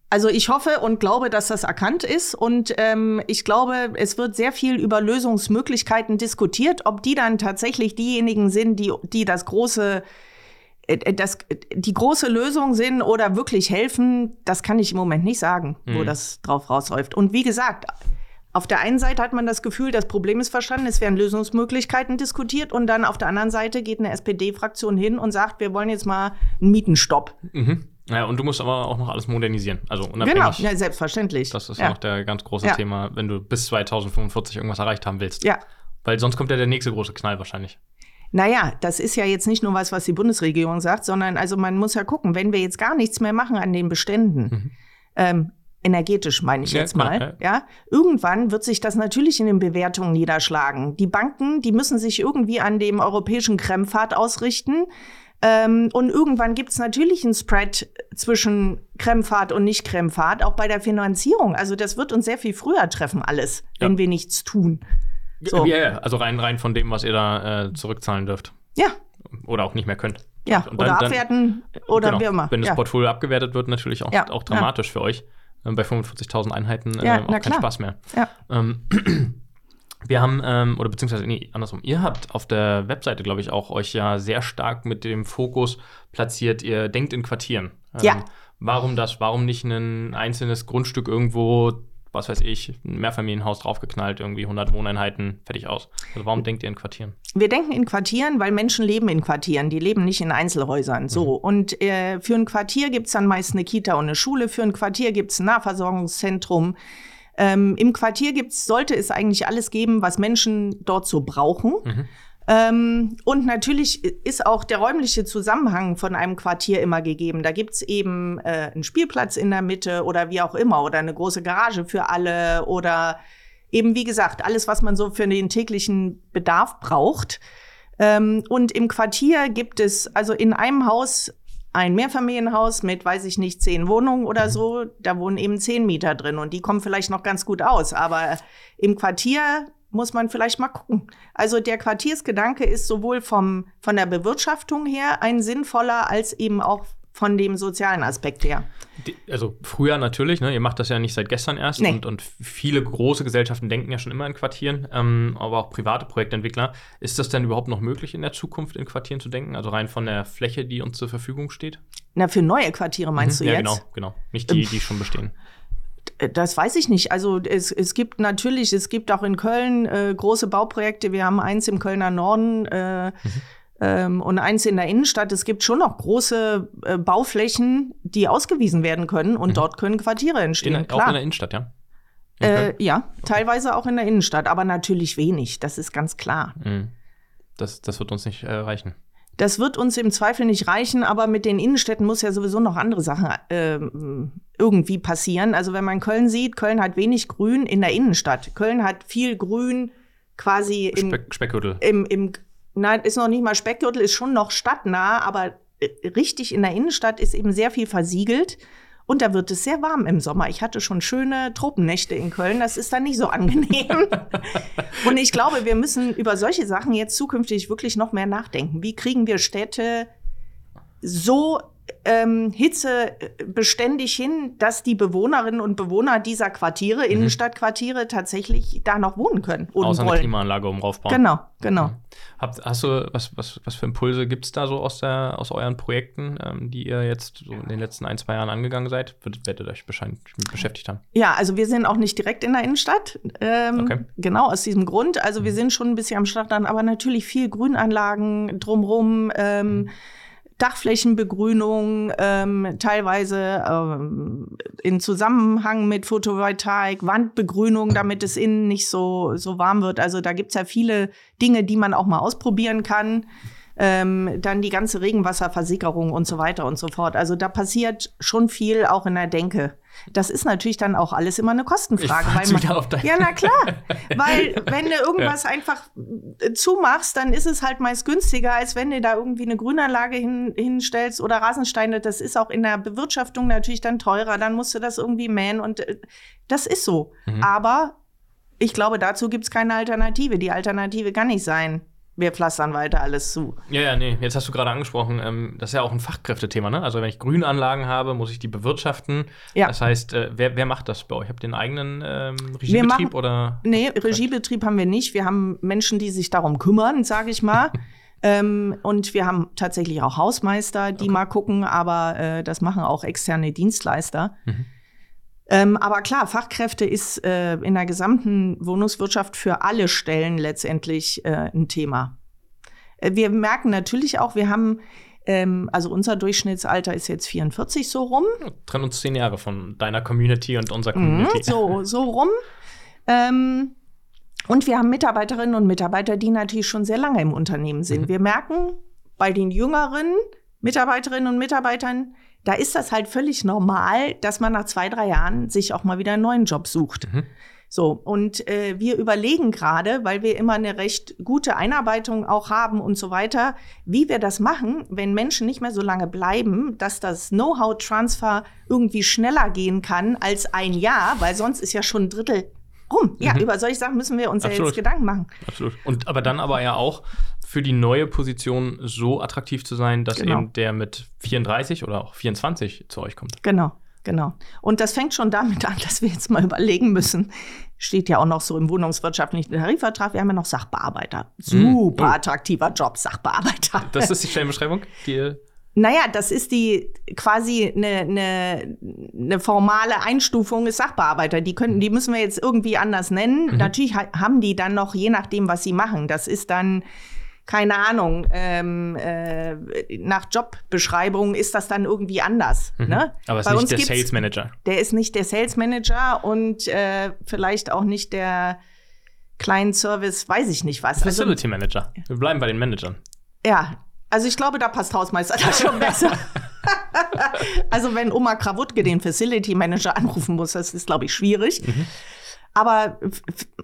S2: also ich hoffe und glaube, dass das erkannt ist und ähm, ich glaube, es wird sehr viel über Lösungsmöglichkeiten diskutiert, ob die dann tatsächlich diejenigen sind, die, die das große äh, das, die große Lösung sind oder wirklich helfen, das kann ich im Moment nicht sagen, mhm. wo das drauf rausläuft. Und wie gesagt, auf der einen Seite hat man das Gefühl, das Problem ist verstanden, es werden Lösungsmöglichkeiten diskutiert und dann auf der anderen Seite geht eine SPD-Fraktion hin und sagt, wir wollen jetzt mal einen Mietenstopp.
S1: Mhm. Ja, und du musst aber auch noch alles modernisieren. Also
S2: unabhängig. Genau, ja, selbstverständlich.
S1: Das ist
S2: ja.
S1: noch der ganz große ja. Thema, wenn du bis 2045 irgendwas erreicht haben willst.
S2: Ja.
S1: Weil sonst kommt ja der nächste große Knall wahrscheinlich.
S2: Naja, das ist ja jetzt nicht nur was, was die Bundesregierung sagt, sondern also man muss ja gucken, wenn wir jetzt gar nichts mehr machen an den Beständen, mhm. ähm, energetisch meine ich ja, jetzt mal, klar, ja. ja. Irgendwann wird sich das natürlich in den Bewertungen niederschlagen. Die Banken, die müssen sich irgendwie an dem europäischen Krempfad ausrichten. Ähm, und irgendwann gibt es natürlich einen Spread zwischen Krempfad und Nicht-Krempfad, auch bei der Finanzierung. Also das wird uns sehr viel früher treffen, alles, ja. wenn wir nichts tun.
S1: So. Ja, ja, also rein, rein von dem, was ihr da äh, zurückzahlen dürft.
S2: Ja.
S1: Oder auch nicht mehr könnt.
S2: Ja, dann, oder abwerten oder
S1: genau,
S2: wie immer.
S1: Wenn das Portfolio abgewertet wird, natürlich auch, auch dramatisch für euch. Äh, bei 45.000 Einheiten
S2: ja,
S1: äh, auch kein Spaß mehr.
S2: Ja. Ähm, [clears throat]
S1: Wir haben, ähm, oder beziehungsweise, nee, andersrum, ihr habt auf der Webseite, glaube ich, auch euch ja sehr stark mit dem Fokus platziert, ihr denkt in Quartieren. Ähm,
S2: Ja.
S1: Warum das? Warum nicht ein einzelnes Grundstück irgendwo, was weiß ich, ein Mehrfamilienhaus draufgeknallt, irgendwie 100 Wohneinheiten, fertig aus? Also warum denkt ihr in Quartieren?
S2: Wir denken in Quartieren, weil Menschen leben in Quartieren, die leben nicht in Einzelhäusern. So. Und äh, für ein Quartier gibt's dann meist eine Kita und eine Schule, für ein Quartier gibt's ein Nahversorgungszentrum. Ähm, Im Quartier gibt's, sollte es eigentlich alles geben, was Menschen dort so brauchen. Ähm, und natürlich ist auch der räumliche Zusammenhang von einem Quartier immer gegeben. Da gibt's eben äh, einen Spielplatz in der Mitte oder wie auch immer oder eine große Garage für alle oder eben wie gesagt alles, was man so für den täglichen Bedarf braucht. Ähm, und im Quartier gibt es also in einem Haus ein Mehrfamilienhaus mit, weiß ich nicht, zehn Wohnungen oder so. Da wohnen eben zehn Mieter drin und die kommen vielleicht noch ganz gut aus. Aber im Quartier muss man vielleicht mal gucken. Also der Quartiersgedanke ist sowohl vom, von der Bewirtschaftung her ein sinnvoller als eben auch von dem sozialen Aspekt her.
S1: Also früher natürlich, ne? ihr macht das ja nicht seit gestern erst
S2: Nee.
S1: und, und viele große Gesellschaften denken ja schon immer in Quartieren, ähm, aber auch private Projektentwickler. Ist das denn überhaupt noch möglich in der Zukunft in Quartieren zu denken? Also rein von der Fläche, die uns zur Verfügung steht?
S2: Na, für neue Quartiere meinst
S1: Mhm.
S2: du
S1: ja,
S2: jetzt?
S1: genau, genau. Nicht die, die schon bestehen.
S2: Das weiß ich nicht. Also es, es gibt natürlich, es gibt auch in Köln äh, große Bauprojekte. Wir haben eins im Kölner Norden äh, ähm, und eins in der Innenstadt. Es gibt schon noch große äh, Bauflächen, die ausgewiesen werden können und dort können Quartiere
S1: In,
S2: entstehen.
S1: auch in
S2: Klar.
S1: der Innenstadt, ja? In
S2: äh, ja, teilweise auch in der Innenstadt, aber natürlich wenig. Das ist ganz klar.
S1: Mhm. das, das wird uns nicht äh, reichen.
S2: Das wird uns im Zweifel nicht reichen, aber mit den Innenstädten muss ja sowieso noch andere Sachen ähm, irgendwie passieren. Also wenn man Köln sieht, Köln hat wenig Grün in der Innenstadt. Köln hat viel Grün quasi im,
S1: Speck, Speckgürtel.
S2: im, im nein, ist noch nicht mal Speckgürtel, ist schon noch stadtnah, aber äh, richtig in der Innenstadt ist eben sehr viel versiegelt. Und da wird es sehr warm im Sommer. Ich hatte schon schöne Tropennächte in Köln. Das ist dann nicht so angenehm. [laughs] Und ich glaube, wir müssen über solche Sachen jetzt zukünftig wirklich noch mehr nachdenken. Wie kriegen wir Städte so ähm, hitzebeständig hin, dass die Bewohnerinnen und Bewohner dieser Quartiere, Innenstadtquartiere, tatsächlich da noch wohnen können und
S1: Außer eine
S2: wollen.
S1: Klimaanlage oben raufbauen.
S2: Genau, genau.
S1: Habt, hast du, was, was, was für Impulse gibt es da so aus, der, aus euren Projekten, ähm, die ihr jetzt so in den letzten ein, zwei Jahren angegangen seid? Werdet, werdet euch wahrscheinlich mit beschäftigt haben.
S2: Ja, also wir sind auch nicht direkt in der Innenstadt. Ähm,
S1: Okay.
S2: Genau, aus diesem Grund. Also wir sind schon ein bisschen am Stadtrand, aber natürlich viel Grünanlagen drumrum, ähm, Dachflächenbegrünung, ähm, teilweise ähm, in Zusammenhang mit Photovoltaik, Wandbegrünung, damit es innen nicht so, so warm wird. Also da gibt's ja viele Dinge, die man auch mal ausprobieren kann. Ähm, dann die ganze Regenwasserversickerung und so weiter und so fort. Also da passiert schon viel auch in der Denke. Das ist natürlich dann auch alles immer eine Kostenfrage. Weil man,
S1: wieder auf
S2: ja, na klar. [laughs] weil wenn du irgendwas einfach äh, zumachst, dann ist es halt meist günstiger, als wenn du da irgendwie eine Grünanlage hin, hinstellst oder Rasensteine. Das ist auch in der Bewirtschaftung natürlich dann teurer. Dann musst du das irgendwie mähen und äh, das ist so.
S1: Mhm.
S2: Aber ich glaube, dazu gibt's keine Alternative. Die Alternative kann nicht sein. Wir pflastern weiter alles zu.
S1: Ja, ja, nee, jetzt hast du gerade angesprochen, ähm, das ist ja auch ein Fachkräftethema, ne? Also wenn ich Grünanlagen habe, muss ich die bewirtschaften.
S2: Ja.
S1: Das heißt, äh, wer, wer macht das bei euch? Habt ihr einen eigenen ähm,
S2: machen-
S1: Regiebetrieb oder?
S2: Nee, Regiebetrieb haben wir nicht. Wir haben Menschen, die sich darum kümmern, sage ich mal. [laughs] ähm, und wir haben tatsächlich auch Hausmeister, die mal gucken, aber äh, das machen auch externe Dienstleister.
S1: Mhm.
S2: Ähm, aber klar, Fachkräfte ist äh, in der gesamten Wohnungswirtschaft für alle Stellen letztendlich äh, ein Thema. Äh, wir merken natürlich auch, wir haben, ähm, also unser Durchschnittsalter ist jetzt 44 so rum.
S1: Trennen uns zehn Jahre von deiner Community und unserer
S2: Mhm,
S1: Community.
S2: so, so rum. Ähm, und wir haben Mitarbeiterinnen und Mitarbeiter, die natürlich schon sehr lange im Unternehmen sind.
S1: Mhm.
S2: Wir merken bei den jüngeren Mitarbeiterinnen und Mitarbeitern, da ist das halt völlig normal, dass man nach zwei, drei Jahren sich auch mal wieder einen neuen Job sucht.
S1: Mhm.
S2: So, und äh, wir überlegen gerade, weil wir immer eine recht gute Einarbeitung auch haben und so weiter, wie wir das machen, wenn Menschen nicht mehr so lange bleiben, dass das Know-how-Transfer irgendwie schneller gehen kann als ein Jahr, weil sonst ist ja schon ein Drittel rum. Ja,
S1: Mhm.
S2: über solche Sachen müssen wir uns ja
S1: Absolut.
S2: jetzt Gedanken machen.
S1: Absolut. Und aber dann aber ja auch für die neue Position so attraktiv zu sein, dass
S2: Genau.
S1: eben der mit 34 oder auch 24 zu euch kommt.
S2: Genau, genau. Und das fängt schon damit an, dass wir jetzt mal überlegen müssen, steht ja auch noch so im wohnungswirtschaftlichen Tarifvertrag, wir haben ja noch Sachbearbeiter. Super
S1: Oh.
S2: attraktiver Job, Sachbearbeiter.
S1: Das ist die Stellenbeschreibung? Die,
S2: Naja, das ist die quasi eine, eine, eine formale Einstufung des Sachbearbeiter. Die können, die müssen wir jetzt irgendwie anders nennen.
S1: Mhm.
S2: Natürlich ha haben die dann noch, je nachdem, was sie machen. Das ist dann, keine Ahnung, ähm, äh, nach Jobbeschreibung ist das dann irgendwie anders. Ne?
S1: Mhm. aber es ist nicht der Sales Manager.
S2: Der ist nicht der Sales Manager und äh, vielleicht auch nicht der Client Service, weiß ich nicht was. Also,
S1: Facility Manager. Wir bleiben bei den Managern.
S2: ja, also ich glaube, da passt Hausmeister [laughs] das schon besser. also wenn Oma Krawutke den Facility Manager anrufen muss, das ist, glaube ich, schwierig. Aber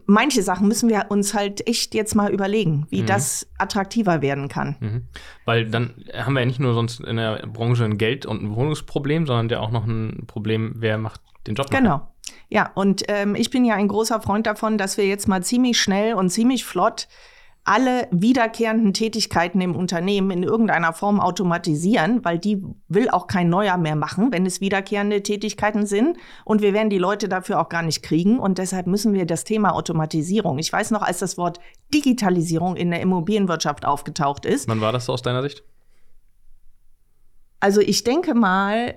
S2: manche Sachen müssen wir uns halt echt jetzt mal überlegen, wie das attraktiver werden kann.
S1: Mhm. Weil dann haben wir ja nicht nur sonst in der Branche ein Geld- und ein Wohnungsproblem, sondern ja auch noch ein Problem, wer macht den Job.
S2: Genau. Ja, und ähm, ich bin ja ein großer Freund davon, dass wir jetzt mal ziemlich schnell und ziemlich flott alle wiederkehrenden Tätigkeiten im Unternehmen in irgendeiner Form automatisieren, weil die will auch kein Neuer mehr machen, wenn es wiederkehrende Tätigkeiten sind. Und wir werden die Leute dafür auch gar nicht kriegen. Und deshalb müssen wir das Thema Automatisierung. Ich weiß noch, als das Wort Digitalisierung in der Immobilienwirtschaft aufgetaucht ist.
S1: Wann war das so aus deiner Sicht?
S2: Also ich denke mal,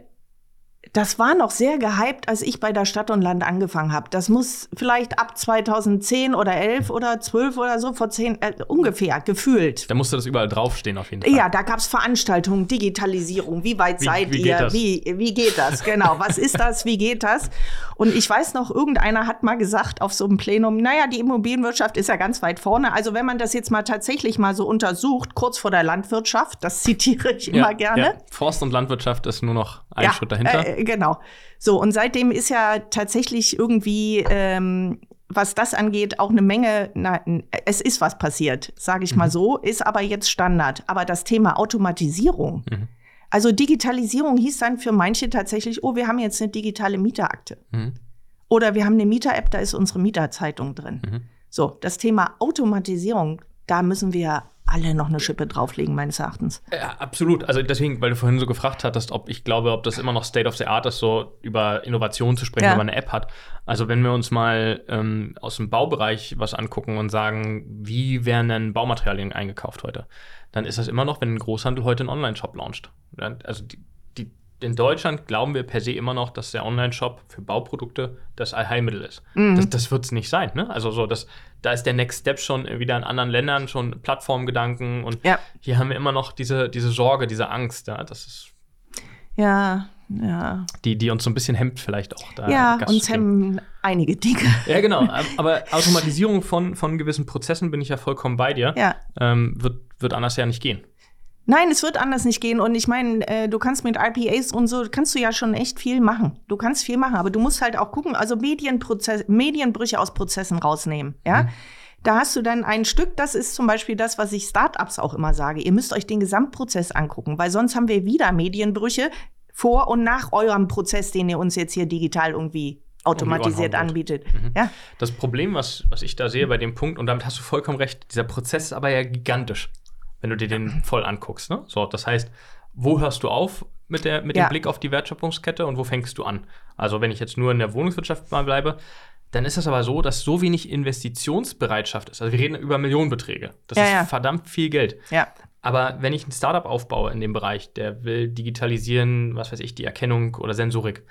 S2: das war noch sehr gehypt, als ich bei der Stadt und Land angefangen habe. Das muss vielleicht ab 2010 oder 11 oder 12 oder so, vor 10, äh, ungefähr, gefühlt.
S1: Da musste das überall draufstehen auf jeden Fall.
S2: Ja, da gab's Veranstaltungen, Digitalisierung, wie weit
S1: Wie-
S2: seid
S1: wie
S2: ihr, wie, wie geht das, genau, was ist das, wie geht das? Und ich weiß noch, irgendeiner hat mal gesagt auf so einem Plenum, naja, die Immobilienwirtschaft ist ja ganz weit vorne, also wenn man das jetzt mal tatsächlich mal so untersucht, kurz vor der Landwirtschaft, das zitiere ich immer gerne,
S1: Ja. Forst und Landwirtschaft ist nur noch ein Schritt dahinter.
S2: äh, genau. So, und seitdem ist ja tatsächlich irgendwie, ähm, was das angeht, auch eine Menge, na, es ist was passiert, sage ich
S1: Mhm.
S2: mal so, ist aber jetzt Standard. Aber das Thema Automatisierung,
S1: Mhm.
S2: also Digitalisierung hieß dann für manche tatsächlich, oh, wir haben jetzt eine digitale Mieterakte.
S1: Mhm.
S2: Oder wir haben eine Mieter-App, da ist unsere Mieterzeitung drin.
S1: Mhm.
S2: So, das Thema Automatisierung, da müssen wir alle noch eine Schippe drauflegen, meines Erachtens.
S1: Ja, absolut. Also deswegen, weil du vorhin so gefragt hattest, ob ich glaube, ob das immer noch State of the Art ist, so über Innovation zu sprechen,
S2: Ja.
S1: wenn man eine App hat. Also wenn wir uns mal ähm, aus dem Baubereich was angucken und sagen, wie werden denn Baumaterialien eingekauft heute, dann ist das immer noch, wenn ein Großhandel heute einen Online-Shop launcht. Also die, die, in Deutschland glauben wir per se immer noch, dass der Online-Shop für Bauprodukte das Allheilmittel ist. Das, das wird es nicht sein. Ne? Also so, das, da ist der Next Step schon wieder in anderen Ländern schon Plattformgedanken und
S2: Ja.
S1: hier haben wir immer noch diese, diese Sorge, diese Angst, ja, das ist
S2: Ja, ja.
S1: die, die uns so ein bisschen hemmt vielleicht auch. Da
S2: Ja, uns hemmen einige Dinge. [laughs]
S1: Ja, genau. Aber Automatisierung von, von gewissen Prozessen bin ich ja vollkommen bei dir.
S2: Ja.
S1: Ähm, wird, wird anders ja nicht gehen.
S2: Nein, es wird anders nicht gehen. Und ich meine, äh, du kannst mit RPAs und so, kannst du ja schon echt viel machen. Du kannst viel machen, aber du musst halt auch gucken, also Medienprozess, Medienbrüche aus Prozessen rausnehmen. Ja. Da hast du dann ein Stück, das ist zum Beispiel das, was ich Startups auch immer sage. Ihr müsst euch den Gesamtprozess angucken, weil sonst haben wir wieder Medienbrüche vor und nach eurem Prozess, den ihr uns jetzt hier digital irgendwie automatisiert anbietet. Ja.
S1: Das Problem, was, was ich da sehe bei dem Punkt, und damit hast du vollkommen recht, dieser Prozess ist aber ja gigantisch, wenn du dir den voll anguckst. Ne? So, das heißt, wo hörst du auf mit, der, mit
S2: Ja.
S1: dem Blick auf die Wertschöpfungskette und wo fängst du an? Also, wenn ich jetzt nur in der Wohnungswirtschaft mal bleibe, dann ist es aber so, dass so wenig Investitionsbereitschaft ist. Also, wir reden über Millionenbeträge. Das
S2: Ja,
S1: ist
S2: ja.
S1: verdammt viel Geld.
S2: Ja.
S1: Aber wenn ich ein Startup aufbaue in dem Bereich, der will digitalisieren, was weiß ich, die Erkennung oder Sensorik,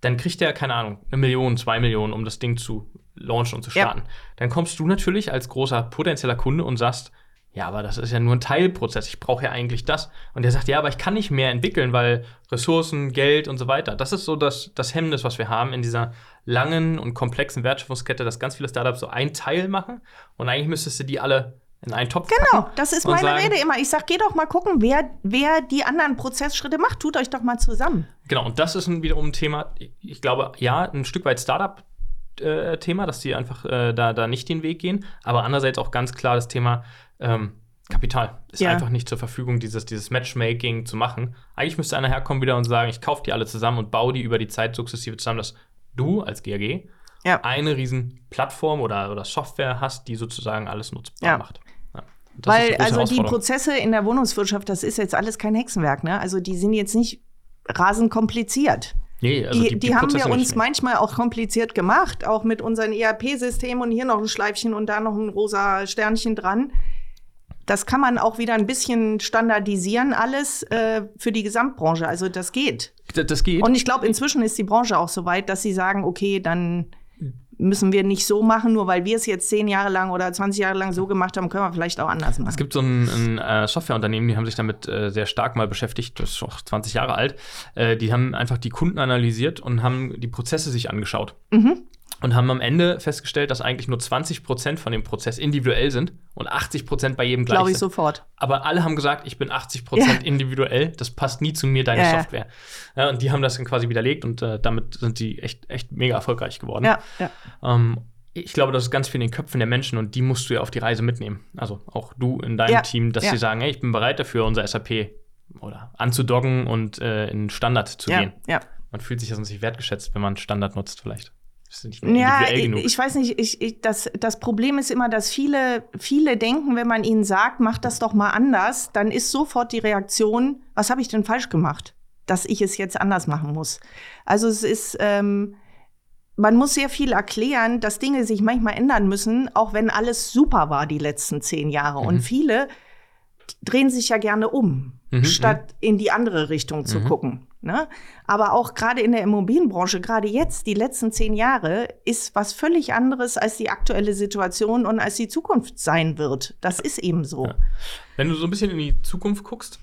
S1: dann kriegt der, keine Ahnung, eine Million, zwei Millionen, um das Ding zu launchen und zu
S2: Ja.
S1: starten. Dann kommst du natürlich als großer potenzieller Kunde und sagst, ja, aber das ist ja nur ein Teilprozess, ich brauche ja eigentlich das. Und der sagt, ja, aber ich kann nicht mehr entwickeln, weil Ressourcen, Geld und so weiter. Das ist so das, das Hemmnis, was wir haben in dieser langen und komplexen Wertschöpfungskette, dass ganz viele Startups so ein Teil machen und eigentlich müsstest du die alle in einen Topf
S2: Genau, das ist meine
S1: sagen,
S2: Rede immer. Ich sag, geh doch mal gucken, wer, wer die anderen Prozessschritte macht. Tut euch doch mal zusammen.
S1: Genau, und das ist ein, wiederum ein Thema, ich- glaube, ja, ein Stück weit Startup-Thema, dass die einfach äh, da, da nicht den Weg gehen, aber andererseits auch ganz klar das Thema ähm, Kapital ist
S2: Ja.
S1: einfach nicht zur Verfügung, dieses, dieses Matchmaking zu machen. Eigentlich müsste einer herkommen wieder und sagen, ich kaufe die alle zusammen und baue die über die Zeit sukzessive zusammen, dass du als GRG
S2: Ja.
S1: eine riesen Plattform oder, oder Software hast, die sozusagen alles nutzbar
S2: Ja.
S1: macht.
S2: Weil also die. Prozesse in der Wohnungswirtschaft, das ist jetzt alles kein Hexenwerk. Ne? Also die sind jetzt nicht rasend kompliziert.
S1: Nee, also
S2: die,
S1: die,
S2: die, haben
S1: Prozesse
S2: wir uns manchmal auch kompliziert gemacht, auch mit unseren ERP-Systemen und hier noch ein Schleifchen und da noch ein rosa Sternchen dran. Das kann man auch wieder ein bisschen standardisieren, alles äh, für die Gesamtbranche. Also das geht.
S1: Das geht.
S2: Und ich glaube, inzwischen ist die Branche auch so weit, dass sie sagen, okay, dann müssen wir nicht so machen, nur weil wir es jetzt zehn Jahre lang oder 20 Jahre lang so gemacht haben, können wir vielleicht auch anders machen.
S1: Es gibt so ein, ein äh, Softwareunternehmen, die haben sich damit äh, sehr stark mal beschäftigt, das ist auch 20 Jahre alt. Äh, die haben einfach die Kunden analysiert und haben die Prozesse sich angeschaut.
S2: Mhm.
S1: Und haben am Ende festgestellt, dass eigentlich nur 20 Prozent von dem Prozess individuell sind und 80 Prozent bei jedem gleich
S2: Glaube ich
S1: sind.
S2: sofort.
S1: Aber alle haben gesagt, ich bin 80 Prozent
S2: Ja.
S1: individuell, das passt nie zu mir, deine
S2: Ja.
S1: Software. Ja, und die haben das dann quasi widerlegt und äh, damit sind sie echt, echt mega erfolgreich geworden.
S2: Ja, ja.
S1: Ähm, ich glaube, das ist ganz viel in den Köpfen der Menschen und die musst du ja auf die Reise mitnehmen. Also auch du in deinem Team, dass sie sagen, hey, ich bin bereit dafür, unser SAP oder anzudoggen und äh, in Standard zu gehen.
S2: ja.
S1: Man fühlt sich ja sonst nicht wertgeschätzt, wenn man Standard nutzt, vielleicht.
S2: Ja, ich, weiß nicht, ich, ich, das, das Problem ist immer, dass viele, viele denken, wenn man ihnen sagt, mach das doch mal anders, dann ist sofort die Reaktion, was habe ich denn falsch gemacht, dass ich es jetzt anders machen muss. Also es ist, ähm, man muss sehr viel erklären, dass Dinge sich manchmal ändern müssen, auch wenn alles super war die letzten zehn Jahre. Und
S1: Mhm.
S2: viele drehen sich ja gerne um,
S1: Mhm,
S2: statt in die andere Richtung zu
S1: Mhm.
S2: gucken. Ne? Aber auch gerade in der Immobilienbranche, gerade jetzt, die letzten zehn Jahre, ist was völlig anderes als die aktuelle Situation und als die Zukunft sein wird. Das ist eben so.
S1: Ja. Wenn du so ein bisschen in die Zukunft guckst,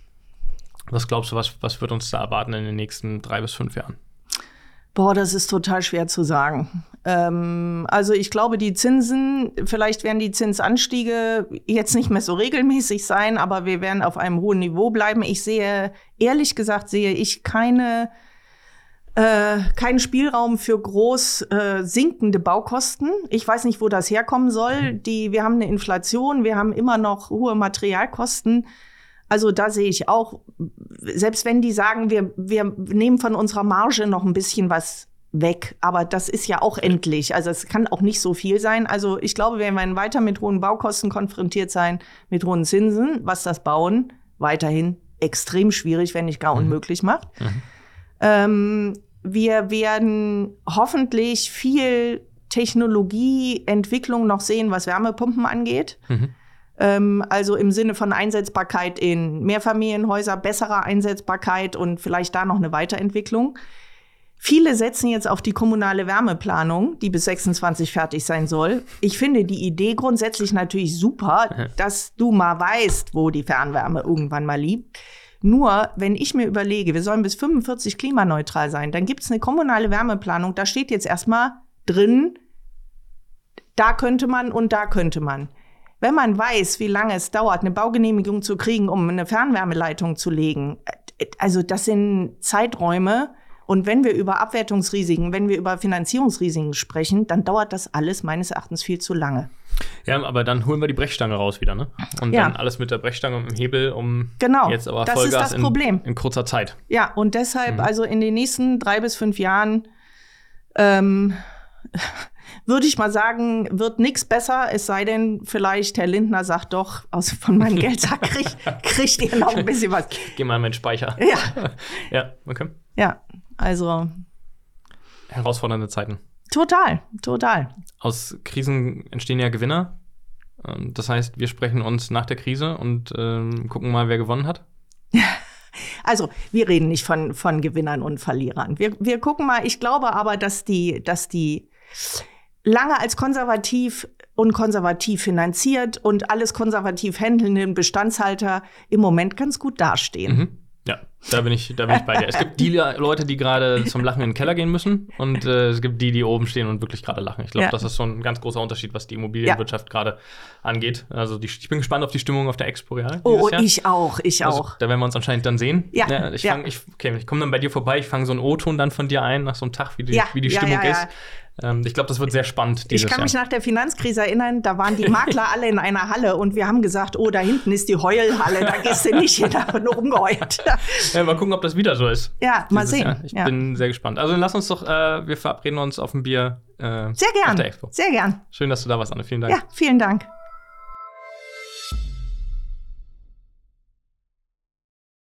S1: was glaubst du, was, was wird uns da erwarten in den nächsten drei bis fünf Jahren?
S2: Boah, das ist total schwer zu sagen. Ähm, also ich glaube, die Zinsen, vielleicht werden die Zinsanstiege jetzt nicht mehr so regelmäßig sein, aber wir werden auf einem hohen Niveau bleiben. Ich sehe, ehrlich gesagt, sehe ich keine äh, keinen Spielraum für groß äh, sinkende Baukosten. Ich weiß nicht, wo das herkommen soll. Die, wir haben eine Inflation, wir haben immer noch hohe Materialkosten. Also da sehe ich auch, selbst wenn die sagen, wir, wir nehmen von unserer Marge noch ein bisschen was weg, aber das ist ja auch endlich. Also es kann auch nicht so viel sein. Also ich glaube, wir werden weiter mit hohen Baukosten konfrontiert sein, mit hohen Zinsen, was das Bauen weiterhin extrem schwierig, wenn nicht gar unmöglich macht. Ähm, wir werden hoffentlich viel Technologieentwicklung noch sehen, was Wärmepumpen angeht.
S1: Mhm.
S2: Ähm, also im Sinne von Einsetzbarkeit in Mehrfamilienhäuser, besserer Einsetzbarkeit und vielleicht da noch eine Weiterentwicklung. Viele setzen jetzt auf die kommunale Wärmeplanung, die bis 26 fertig sein soll. Ich finde die Idee grundsätzlich natürlich super, [laughs] dass du mal weißt, wo die Fernwärme irgendwann mal liegt. Nur, wenn ich mir überlege, wir sollen bis 45 klimaneutral sein, dann gibt es eine kommunale Wärmeplanung, da steht jetzt erstmal drin, da könnte man und da könnte man. Wenn man weiß, wie lange es dauert, eine Baugenehmigung zu kriegen, um eine Fernwärmeleitung zu legen, äh, also das sind Zeiträume. Und wenn wir über Abwertungsrisiken, wenn wir über Finanzierungsrisiken sprechen, dann dauert das alles meines Erachtens viel zu lange.
S1: Ja, aber dann holen wir die Brechstange raus wieder, ne? Und
S2: Ja.
S1: dann alles mit der Brechstange und dem Hebel, um
S2: Genau,
S1: jetzt aber
S2: das ist
S1: Vollgas
S2: das Problem.
S1: In, in kurzer Zeit.
S2: Ja, und deshalb, also in den nächsten drei bis fünf Jahren, ähm, würde ich mal sagen, wird nichts besser, es sei denn, vielleicht Herr Lindner sagt doch, aus von meinem Geldsack [laughs] kriegt, kriegt ihr noch ein bisschen was.
S1: Geh mal in meinen Speicher.
S2: Ja, [laughs]
S1: Ja, okay.
S2: ja, also
S1: Herausfordernde Zeiten.
S2: total, total.
S1: Aus Krisen entstehen ja Gewinner. Ähm, Das heißt, wir sprechen uns nach der Krise und ähm, gucken mal, wer gewonnen hat. [laughs]
S2: Also, wir reden nicht von, von Gewinnern und Verlierern. Wir, wir gucken mal, ich glaube aber, dass die, dass die lange als konservativ und konservativ finanziert und alles konservativ handelnden Bestandshalter im Moment ganz gut dastehen.
S1: Mhm. Ja, da bin ich, da bin ich bei dir. Es gibt die Leute, die gerade zum Lachen in den Keller gehen müssen und äh, es gibt die, die oben stehen und wirklich gerade lachen. Ich glaube,
S2: Ja.
S1: das ist so ein ganz großer Unterschied, was die Immobilienwirtschaft gerade angeht. Also die, ich bin gespannt auf die Stimmung auf der Expo Real.
S2: Oh,
S1: Jahr.
S2: ich auch, ich
S1: Also,
S2: auch.
S1: da werden wir uns anscheinend dann sehen.
S2: Ja,
S1: ich
S2: ja.
S1: fang, ich, okay, ich komme dann bei dir vorbei, ich fange so einen O-Ton dann von dir ein, nach so einem Tag, wie die,
S2: Ja,
S1: wie die
S2: ja,
S1: Stimmung
S2: ja, ja.
S1: ist. Ähm, ich glaube, das wird sehr spannend dieses
S2: Ich kann mich
S1: Jahr.
S2: nach der Finanzkrise erinnern, da waren die Makler [laughs] alle in einer Halle und wir haben gesagt, oh, da hinten ist die Heulhalle, da gehst du nicht hin, da wird nur rumgeheult. [laughs]
S1: Ja, mal gucken, ob das wieder so ist.
S2: Ja, mal sehen.
S1: Jahr. Ich
S2: Ja.
S1: bin sehr gespannt. Also dann lass uns doch, äh, wir verabreden uns auf ein Bier äh,
S2: Sehr gern,
S1: der Expo.
S2: sehr gern.
S1: Schön, dass du da warst, Anne. Vielen Dank.
S2: Ja, vielen Dank.